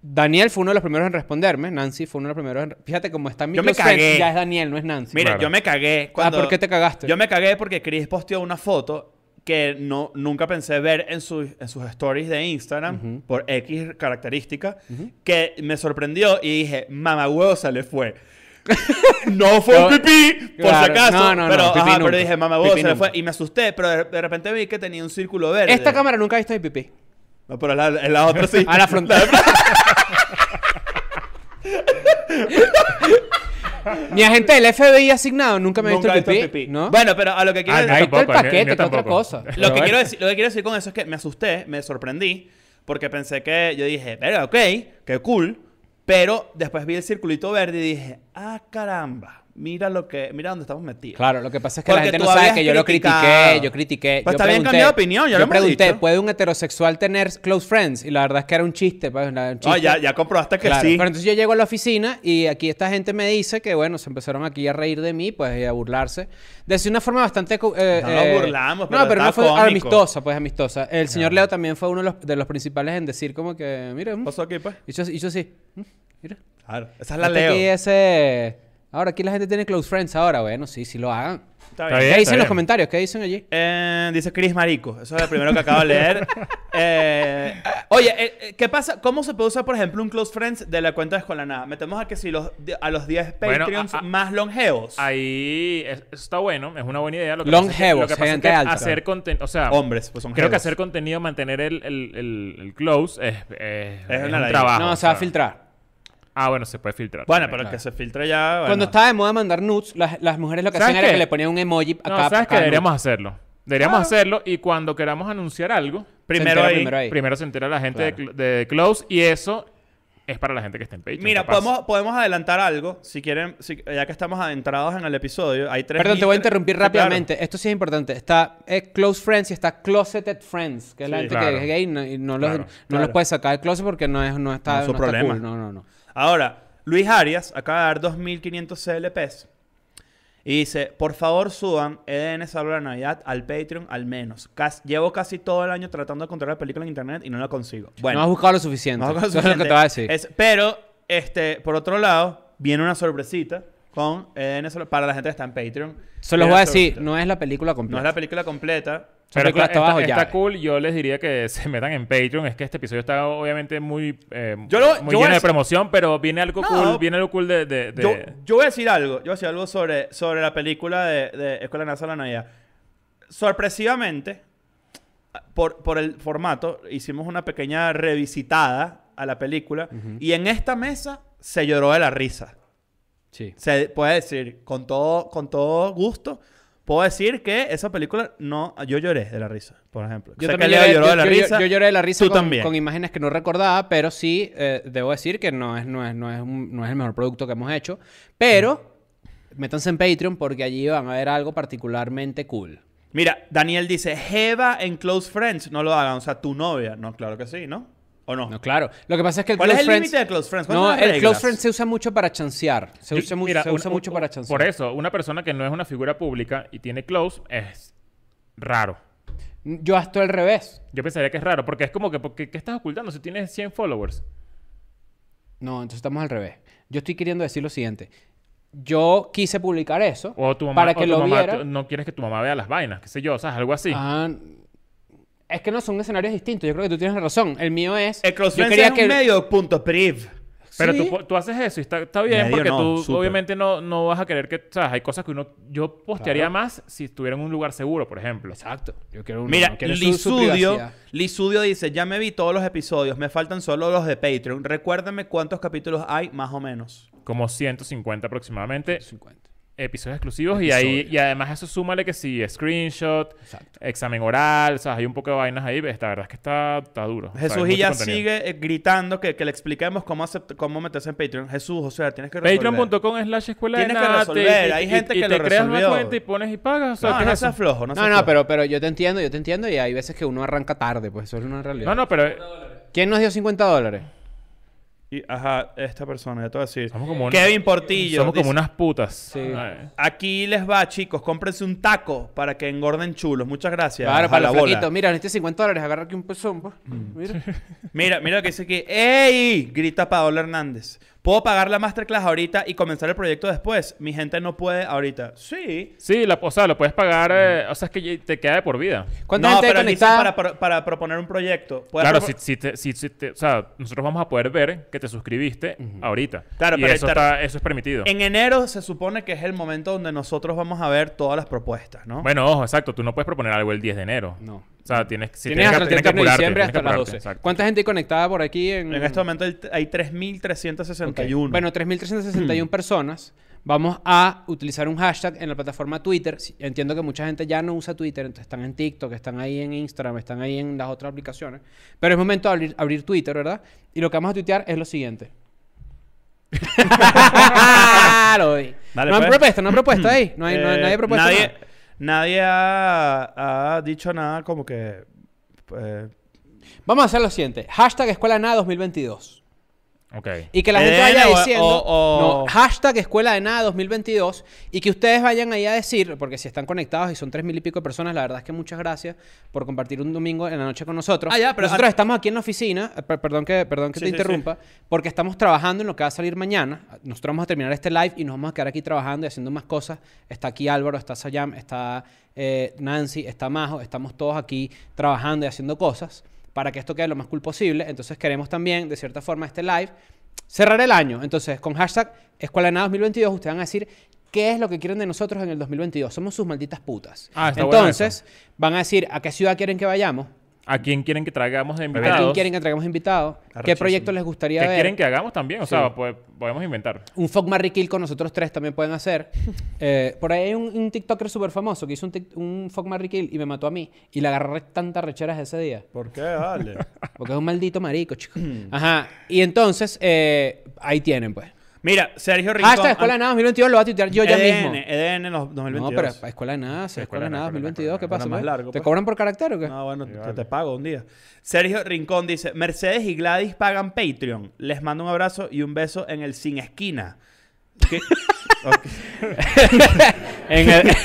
Daniel fue uno de los primeros en responderme, Nancy fue uno de los primeros en... Fíjate cómo está mi Yo me cagué. ya es Daniel, no es Nancy. Mira, Claro. yo me cagué cuando... Ah, ¿por qué te cagaste? Yo me cagué porque Chris posteó una foto que no, nunca pensé ver en, sus- en sus stories de Instagram por X característica que me sorprendió y dije, mamá huevo se le fue. (laughs) no fue un No, pipí, por claro, si acaso. no, no, no, pero, pipí ajá, pero dije, mamá Pipí se fue. Y me asusté, pero de, de repente vi que tenía un círculo verde. Esta cámara nunca ha visto mi pipí. No, pero la, en la otra sí. (laughs) A la frontera. (laughs) Mi agente del FBI asignado nunca me ha visto el pipí. pipí. ¿no? Bueno, pero a lo que quiero Ah, decir... Ahí está el paquete, que otra cosa. Lo Pero que, quiero decir, lo que quiero decir con eso es que me asusté, me sorprendí, porque pensé que yo dije, verga, ok, qué cool, pero después vi el circulito verde y dije, ah, caramba, mira lo que, mira dónde estamos metidos. Claro, lo que pasa es que la Porque gente tú no sabe que yo lo criticado. critiqué, yo critiqué. Pues yo está bien pregunté- cambiado de opinión, ya lo Yo hemos pregunté, dicho. ¿puede un heterosexual tener close friends? Y la verdad es que era un chiste, pues, era un No, chiste. ya, ya comprobaste que Claro, sí. Pero entonces yo llego a la oficina y aquí esta gente me dice que, bueno, se empezaron aquí a reír de mí, pues, y a burlarse. De una forma bastante... eh, No nos eh, burlamos, pero No, pero no fue cómico. amistosa, pues, amistosa. El señor Leo también fue uno de los, de los principales en decir como que, mira, mm, ¿Qué pasó aquí, pues? y yo, y yo sí, mm, mira. Claro, esa es la Este Leo. Aquí ese... Ahora aquí la gente tiene close friends ahora, bueno, sí, sí lo hagan. Está bien. bien. ¿Qué dicen en los bien. comentarios? ¿Qué dicen allí? Eh, dice Chris Marico. Eso es el primero que acabo de leer. (laughs) Eh, oye, eh, eh, ¿qué pasa? ¿Cómo se puede usar, por ejemplo, un close friends de la cuenta de Escuela Nada? Metemos a que si los, a los 10 Bueno, Patreons a- a- más longevos. Ahí es- eso está bueno, es una buena idea. Lo que pasa es que- Longevos, lo que pasa es gente que alta. hacer contenido, o sea, Hombres, pues son creo que hacer contenido, mantener el, el, el, el close es, es, Es un trabajo. no, o se va a filtrar. Ah, bueno, se puede filtrar. Bueno, también. pero el que se filtre ya. bueno. Cuando estaba de moda mandar nudes, las, las mujeres lo que ¿Sabes hacían era qué? que le ponían un emoji acá. No, ¿sabes acá qué? nude. Deberíamos hacerlo. Deberíamos hacerlo y cuando queramos anunciar algo, Primero entera ahí. primero ahí. primero se entera la gente Claro. de, de Close y eso es para la gente que está en Patreon. Mira, podemos, podemos adelantar algo. Si quieren, si- ya que estamos adentrados en el episodio, hay tres. Perdón, te voy a interrumpir Sí, claro. rápidamente. Esto sí es importante. Está eh, Close Friends y está Closeted Friends, que es la Sí, gente claro. que es gay no- y no, los, Claro, no claro. los puede sacar del closet porque no, es, no está, No es su no está problema. cool. No, no, no. Ahora, Luis Arias acaba de dar 2.500 CLPs. Y dice, por favor suban EDN Salvo la Navidad al Patreon al menos. Cas- llevo casi todo el año tratando de encontrar la película en internet y no la consigo. Bueno, no has buscado lo suficiente. no Eso es lo que te voy a decir. Es- pero, este, por otro lado, viene una sorpresita con EDN Salvo- para la gente que está en Patreon. Se los voy a decir, no es la película No completa. es la película completa. Pero película está, está está- cool. Yo les diría que (laughs) se metan en Patreon. Es que este episodio está obviamente muy, eh, Yo lo- muy yo lleno de promoción, pero viene algo No. cool. Viene algo cool de... de- de- Yo, yo voy a decir algo. Yo voy a decir algo sobre, sobre la película de, de Escuela NASA la Navidad. Sorpresivamente, por, por el formato, hicimos una pequeña revisitada a la película. Y en esta mesa se lloró de la risa. Sí. Se puede decir, con todo, con todo gusto, puedo decir que esa película no. Yo lloré de la risa, por ejemplo. Yo también lloré, lloró yo- de la yo- risa. yo lloré de la risa Tú con, también. con imágenes que no recordaba, pero sí, eh, debo decir que no es, no, es, no, es un- no es el mejor producto que hemos hecho. Pero métanse en Patreon porque allí van a ver algo particularmente cool. Mira, Daniel dice: Jeva en Close Friends, no lo hagan. O sea, tu novia. No, claro que sí, ¿no? ¿O no? No, claro. Lo que pasa es que el ¿Cuál es el Friends... límite de Close Friends? ¿Cuáles No, el reglas? Close Friends se usa mucho para chancear. Se usa, mira, se usa un- mucho para chancear. Por eso, una persona que no es una figura pública y tiene Close es raro. Yo hasta al revés. Yo pensaría que es raro, porque es como que, porque, ¿qué estás ocultando si tienes 100 followers? No, entonces estamos al revés. Yo estoy queriendo decir lo siguiente. Yo quise publicar eso O tu mamá, para o que tu lo mamá viera. no quieres que tu mamá vea las vainas, qué sé yo, o sea, algo así. Ah, es que no son escenarios distintos. Yo creo que tú tienes razón. El mío es. El yo quería es que un medio punto priv. Pero Sí. tú, tú haces eso y está, está bien Medio porque no, tú obviamente no, no vas a querer que... ¿Sabes? Hay cosas que uno... Yo postearía más si estuviera en un lugar seguro, por ejemplo. Exacto. Yo quiero un Mira, no privacidad. Lisudio dice, ya me vi todos los episodios, me faltan solo los de Patreon. Recuérdame cuántos capítulos hay, más o menos. Como 150 aproximadamente 50. Episodios exclusivos y ahí y además eso súmale que sí, screenshot, Exacto. examen oral, o sea, hay un poco de vainas ahí, ves, la verdad es que está, está duro. O sea, hay Jesús y ya contenido. sigue eh, gritando que, que le expliquemos cómo, acept- cómo meterse en Patreon. Jesús, o sea, tienes que resolver. Patreon.com slash escuela de Tienes que nada, resolver, te- hay y- gente y que te lo creas una resolvió. cuenta y pones y pagas, o sea, No, ¿qué no es seas eso? flojo, no No, no, pero, pero yo te entiendo, yo te entiendo y hay veces que uno arranca tarde, pues eso es una realidad. No, no, pero ¿Quién nos dio 50 dólares? Y, ajá, esta persona, ya te voy a decir. somos como, Kevin Portillo. somos como unas putas. Sí. Aquí les va, chicos. Cómprense un taco para que engorden chulos. Muchas gracias. Claro, a para la los bola. Mira, necesito 50 dólares, agarra aquí un pezón, pues. Mira. (laughs) Mira, mira lo que dice aquí. ¡Ey! Grita Paola Hernández. ¿Puedo pagar la masterclass ahorita y comenzar el proyecto después? Mi gente no puede ahorita. Sí. Sí, la, o sea, lo puedes pagar, eh, o sea, es que te queda de por vida. ¿Cuánta no, gente pero conectada? para, para, para proponer un proyecto. ¿Puedes Claro, si, si te- si- si te- o sea, nosotros vamos a poder ver que te suscribiste ahorita. Claro, y pero eso, está, eso es permitido. En enero se supone que es el momento donde nosotros vamos a ver todas las propuestas, ¿no? Bueno, ojo, exacto. Tú no puedes proponer algo el 10 de enero. No. O sea, tienes, si Tienes hasta el tienes 30 de diciembre tienes que hasta las apurarte, 12. exacto. ¿Cuánta gente hay conectada por aquí en...? en este momento el- hay 3.361. Bueno, 3.361 personas. Vamos a utilizar un hashtag en la plataforma Twitter. Entiendo que mucha gente ya no usa Twitter, entonces están en TikTok, están ahí en Instagram, están ahí en las otras aplicaciones. Pero es momento de abrir, abrir Twitter, ¿verdad? Y lo que vamos a tuitear es lo siguiente. (laughs) (laughs) Lo vi. Dale, no han pues. propuesto, no han propuesto ahí. No hay, no hay- Eh, nadie ha propuesto nadie, nada. Nadie ha, dicho nada como que... eh, Vamos a hacer lo siguiente. Hashtag Escuela Nada 2022. Y que la gente EDN vaya o- diciendo, o- o- no, hashtag Escuela de Nada 2022 y que ustedes vayan ahí a decir, porque si están conectados y son tres mil y pico de personas, la verdad es que muchas gracias por compartir un domingo en la noche con nosotros. Ah, ya, pero nosotros estamos aquí en la oficina, eh, per- perdón que, perdón que Sí, te sí, interrumpa, porque estamos trabajando en lo que va a salir mañana. Nosotros vamos a terminar este live y nos vamos a quedar aquí trabajando y haciendo más cosas. Está aquí Álvaro, está Sayam, está eh, Nancy, está Majo, estamos todos aquí trabajando y haciendo cosas para que esto quede lo más cool posible. Entonces queremos también, de cierta forma, este live cerrar el año. Entonces, con hashtag Escuela de Nada 2022, ustedes van a decir qué es lo que quieren de nosotros en el 2022. Somos sus malditas putas. Ah, está Entonces, van a decir a qué ciudad quieren que vayamos, ¿A quién quieren que traigamos de a invitados? quién quieren que traigamos invitados, qué Arrechísimo. proyecto les gustaría ¿Qué ver. quieren que hagamos también? O Sí. sea, pues, podemos inventar. Un fuck Marry Kill con nosotros tres también pueden hacer. (laughs) Eh, por ahí hay un, un TikToker súper famoso que hizo un, tic- un fuck Marry Kill y me mató a mí. Y le agarré tantas recheras ese día. ¿Por qué? Dale. (laughs) Porque es un maldito marico, chico. (clears throat) Ajá. Y entonces, eh, ahí tienen, pues. Mira, Sergio Rincón... Hashtag Escuela de Nada 2022 lo voy a tuitear yo ya EDN, mismo. EDN los 2022. No, pero Escuela de Nada, Escuela de Nada Escuela de Nada, 2022, ¿qué pasa? Más largo, ¿Te pues. cobran por carácter o qué? No, bueno, te, te pago un día. Sergio Rincón dice, Mercedes y Gladys pagan Patreon. Les mando un abrazo y un beso en el sin esquina. ¿Qué? (laughs) (laughs) En el- (laughs)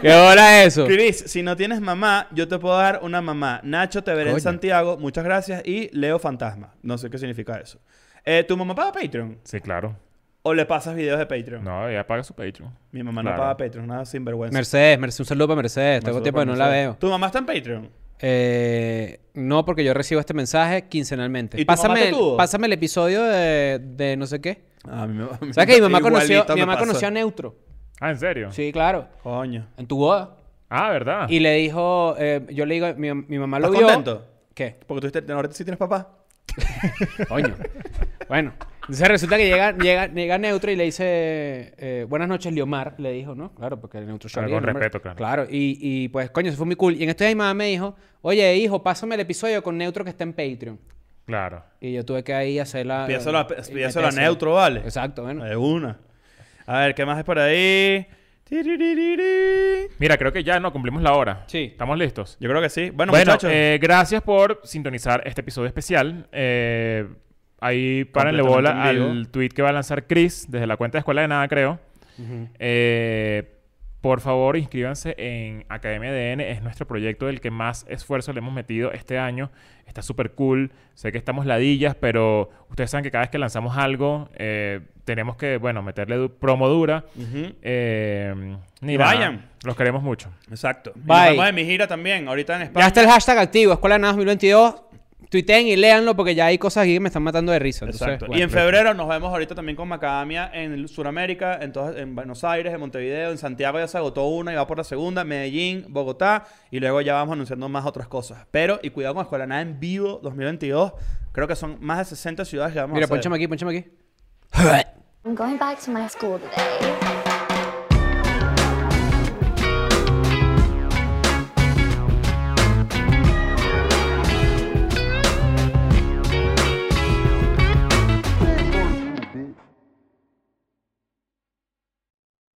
¿Qué hora es eso? Cris, si no tienes mamá, yo te puedo dar una mamá. Nacho, te veré en. Santiago. Muchas gracias. Y Leo Fantasma. No sé qué significa eso. Eh, ¿Tu mamá paga Patreon? Sí, claro. ¿O le pasas videos de Patreon? No, ella paga su Patreon. Mi mamá Claro. no paga Patreon, nada sinvergüenza. Mercedes, Mercedes, un saludo para Mercedes. Tengo tiempo que no la veo. ¿Tu mamá está en Patreon? Eh, no, porque yo recibo este mensaje quincenalmente. ¿Y tu mamá Pásame, te tuvo? pásame el episodio de, de no sé qué. Ah, mi mamá. ¿Sabes que mi mamá conoció, igualito mi me mamá pasó. conoció a Neutro? Ah, ¿en serio? Sí, claro. Coño. En tu boda. Ah, ¿verdad? Y le dijo, eh, yo le digo, mi, mi mamá lo ¿Estás vio. contento? ¿Qué? Porque tú estás- ahorita sí tienes papá. Coño. (laughs) bueno. Entonces resulta que llega, llega, llega Neutro y le dice, eh, buenas noches, Liomar, le dijo, ¿no? Claro, porque el Neutro Charlie, con respeto, claro. Claro, y, y pues, coño, eso fue muy cool. Y en este día mi mamá me dijo, oye, hijo, pásame el episodio con Neutro que está en Patreon. Claro. Y yo tuve que ahí hacer la... A, metérselo. neutro, ¿vale? Exacto, bueno. De una. A ver, ¿qué más hay por ahí? Mira, creo que ya no cumplimos la hora. Sí. ¿Estamos listos? Yo creo que sí. Bueno, Bueno, muchachos. eh, gracias por sintonizar este episodio especial. Eh, ahí párenle bola al vivo. tweet que va a lanzar Chris desde la cuenta de Escuela de Nada, creo. Eh, por favor, inscríbanse en Academia DN. Es nuestro proyecto del que más esfuerzo le hemos metido este año. Está súper cool. Sé que estamos ladillas, pero ustedes saben que cada vez que lanzamos algo, eh, tenemos que, bueno, meterle du- promo dura. Ujú. Eh, ni Y nada. vayan. Los queremos mucho. Exacto. Y nos vemos en mi gira también, ahorita en España. Ya está el hashtag activo, Escuela de Nada 2022. Tuiteen y léanlo porque ya hay cosas aquí que me están matando de risa. Entonces, Exacto. bueno. y en febrero nos vemos ahorita también con Macadamia en Sudamérica, entonces en Buenos Aires, en Montevideo, en Santiago ya se agotó una y va por la segunda, Medellín, Bogotá y luego ya vamos anunciando más otras cosas. Pero, y cuidado con Escuela Nada en Vivo 2022, creo que son más de 60 ciudades que vamos Mira, a hacer. ponchame aquí, ponchame aquí. I'm going back to my school today.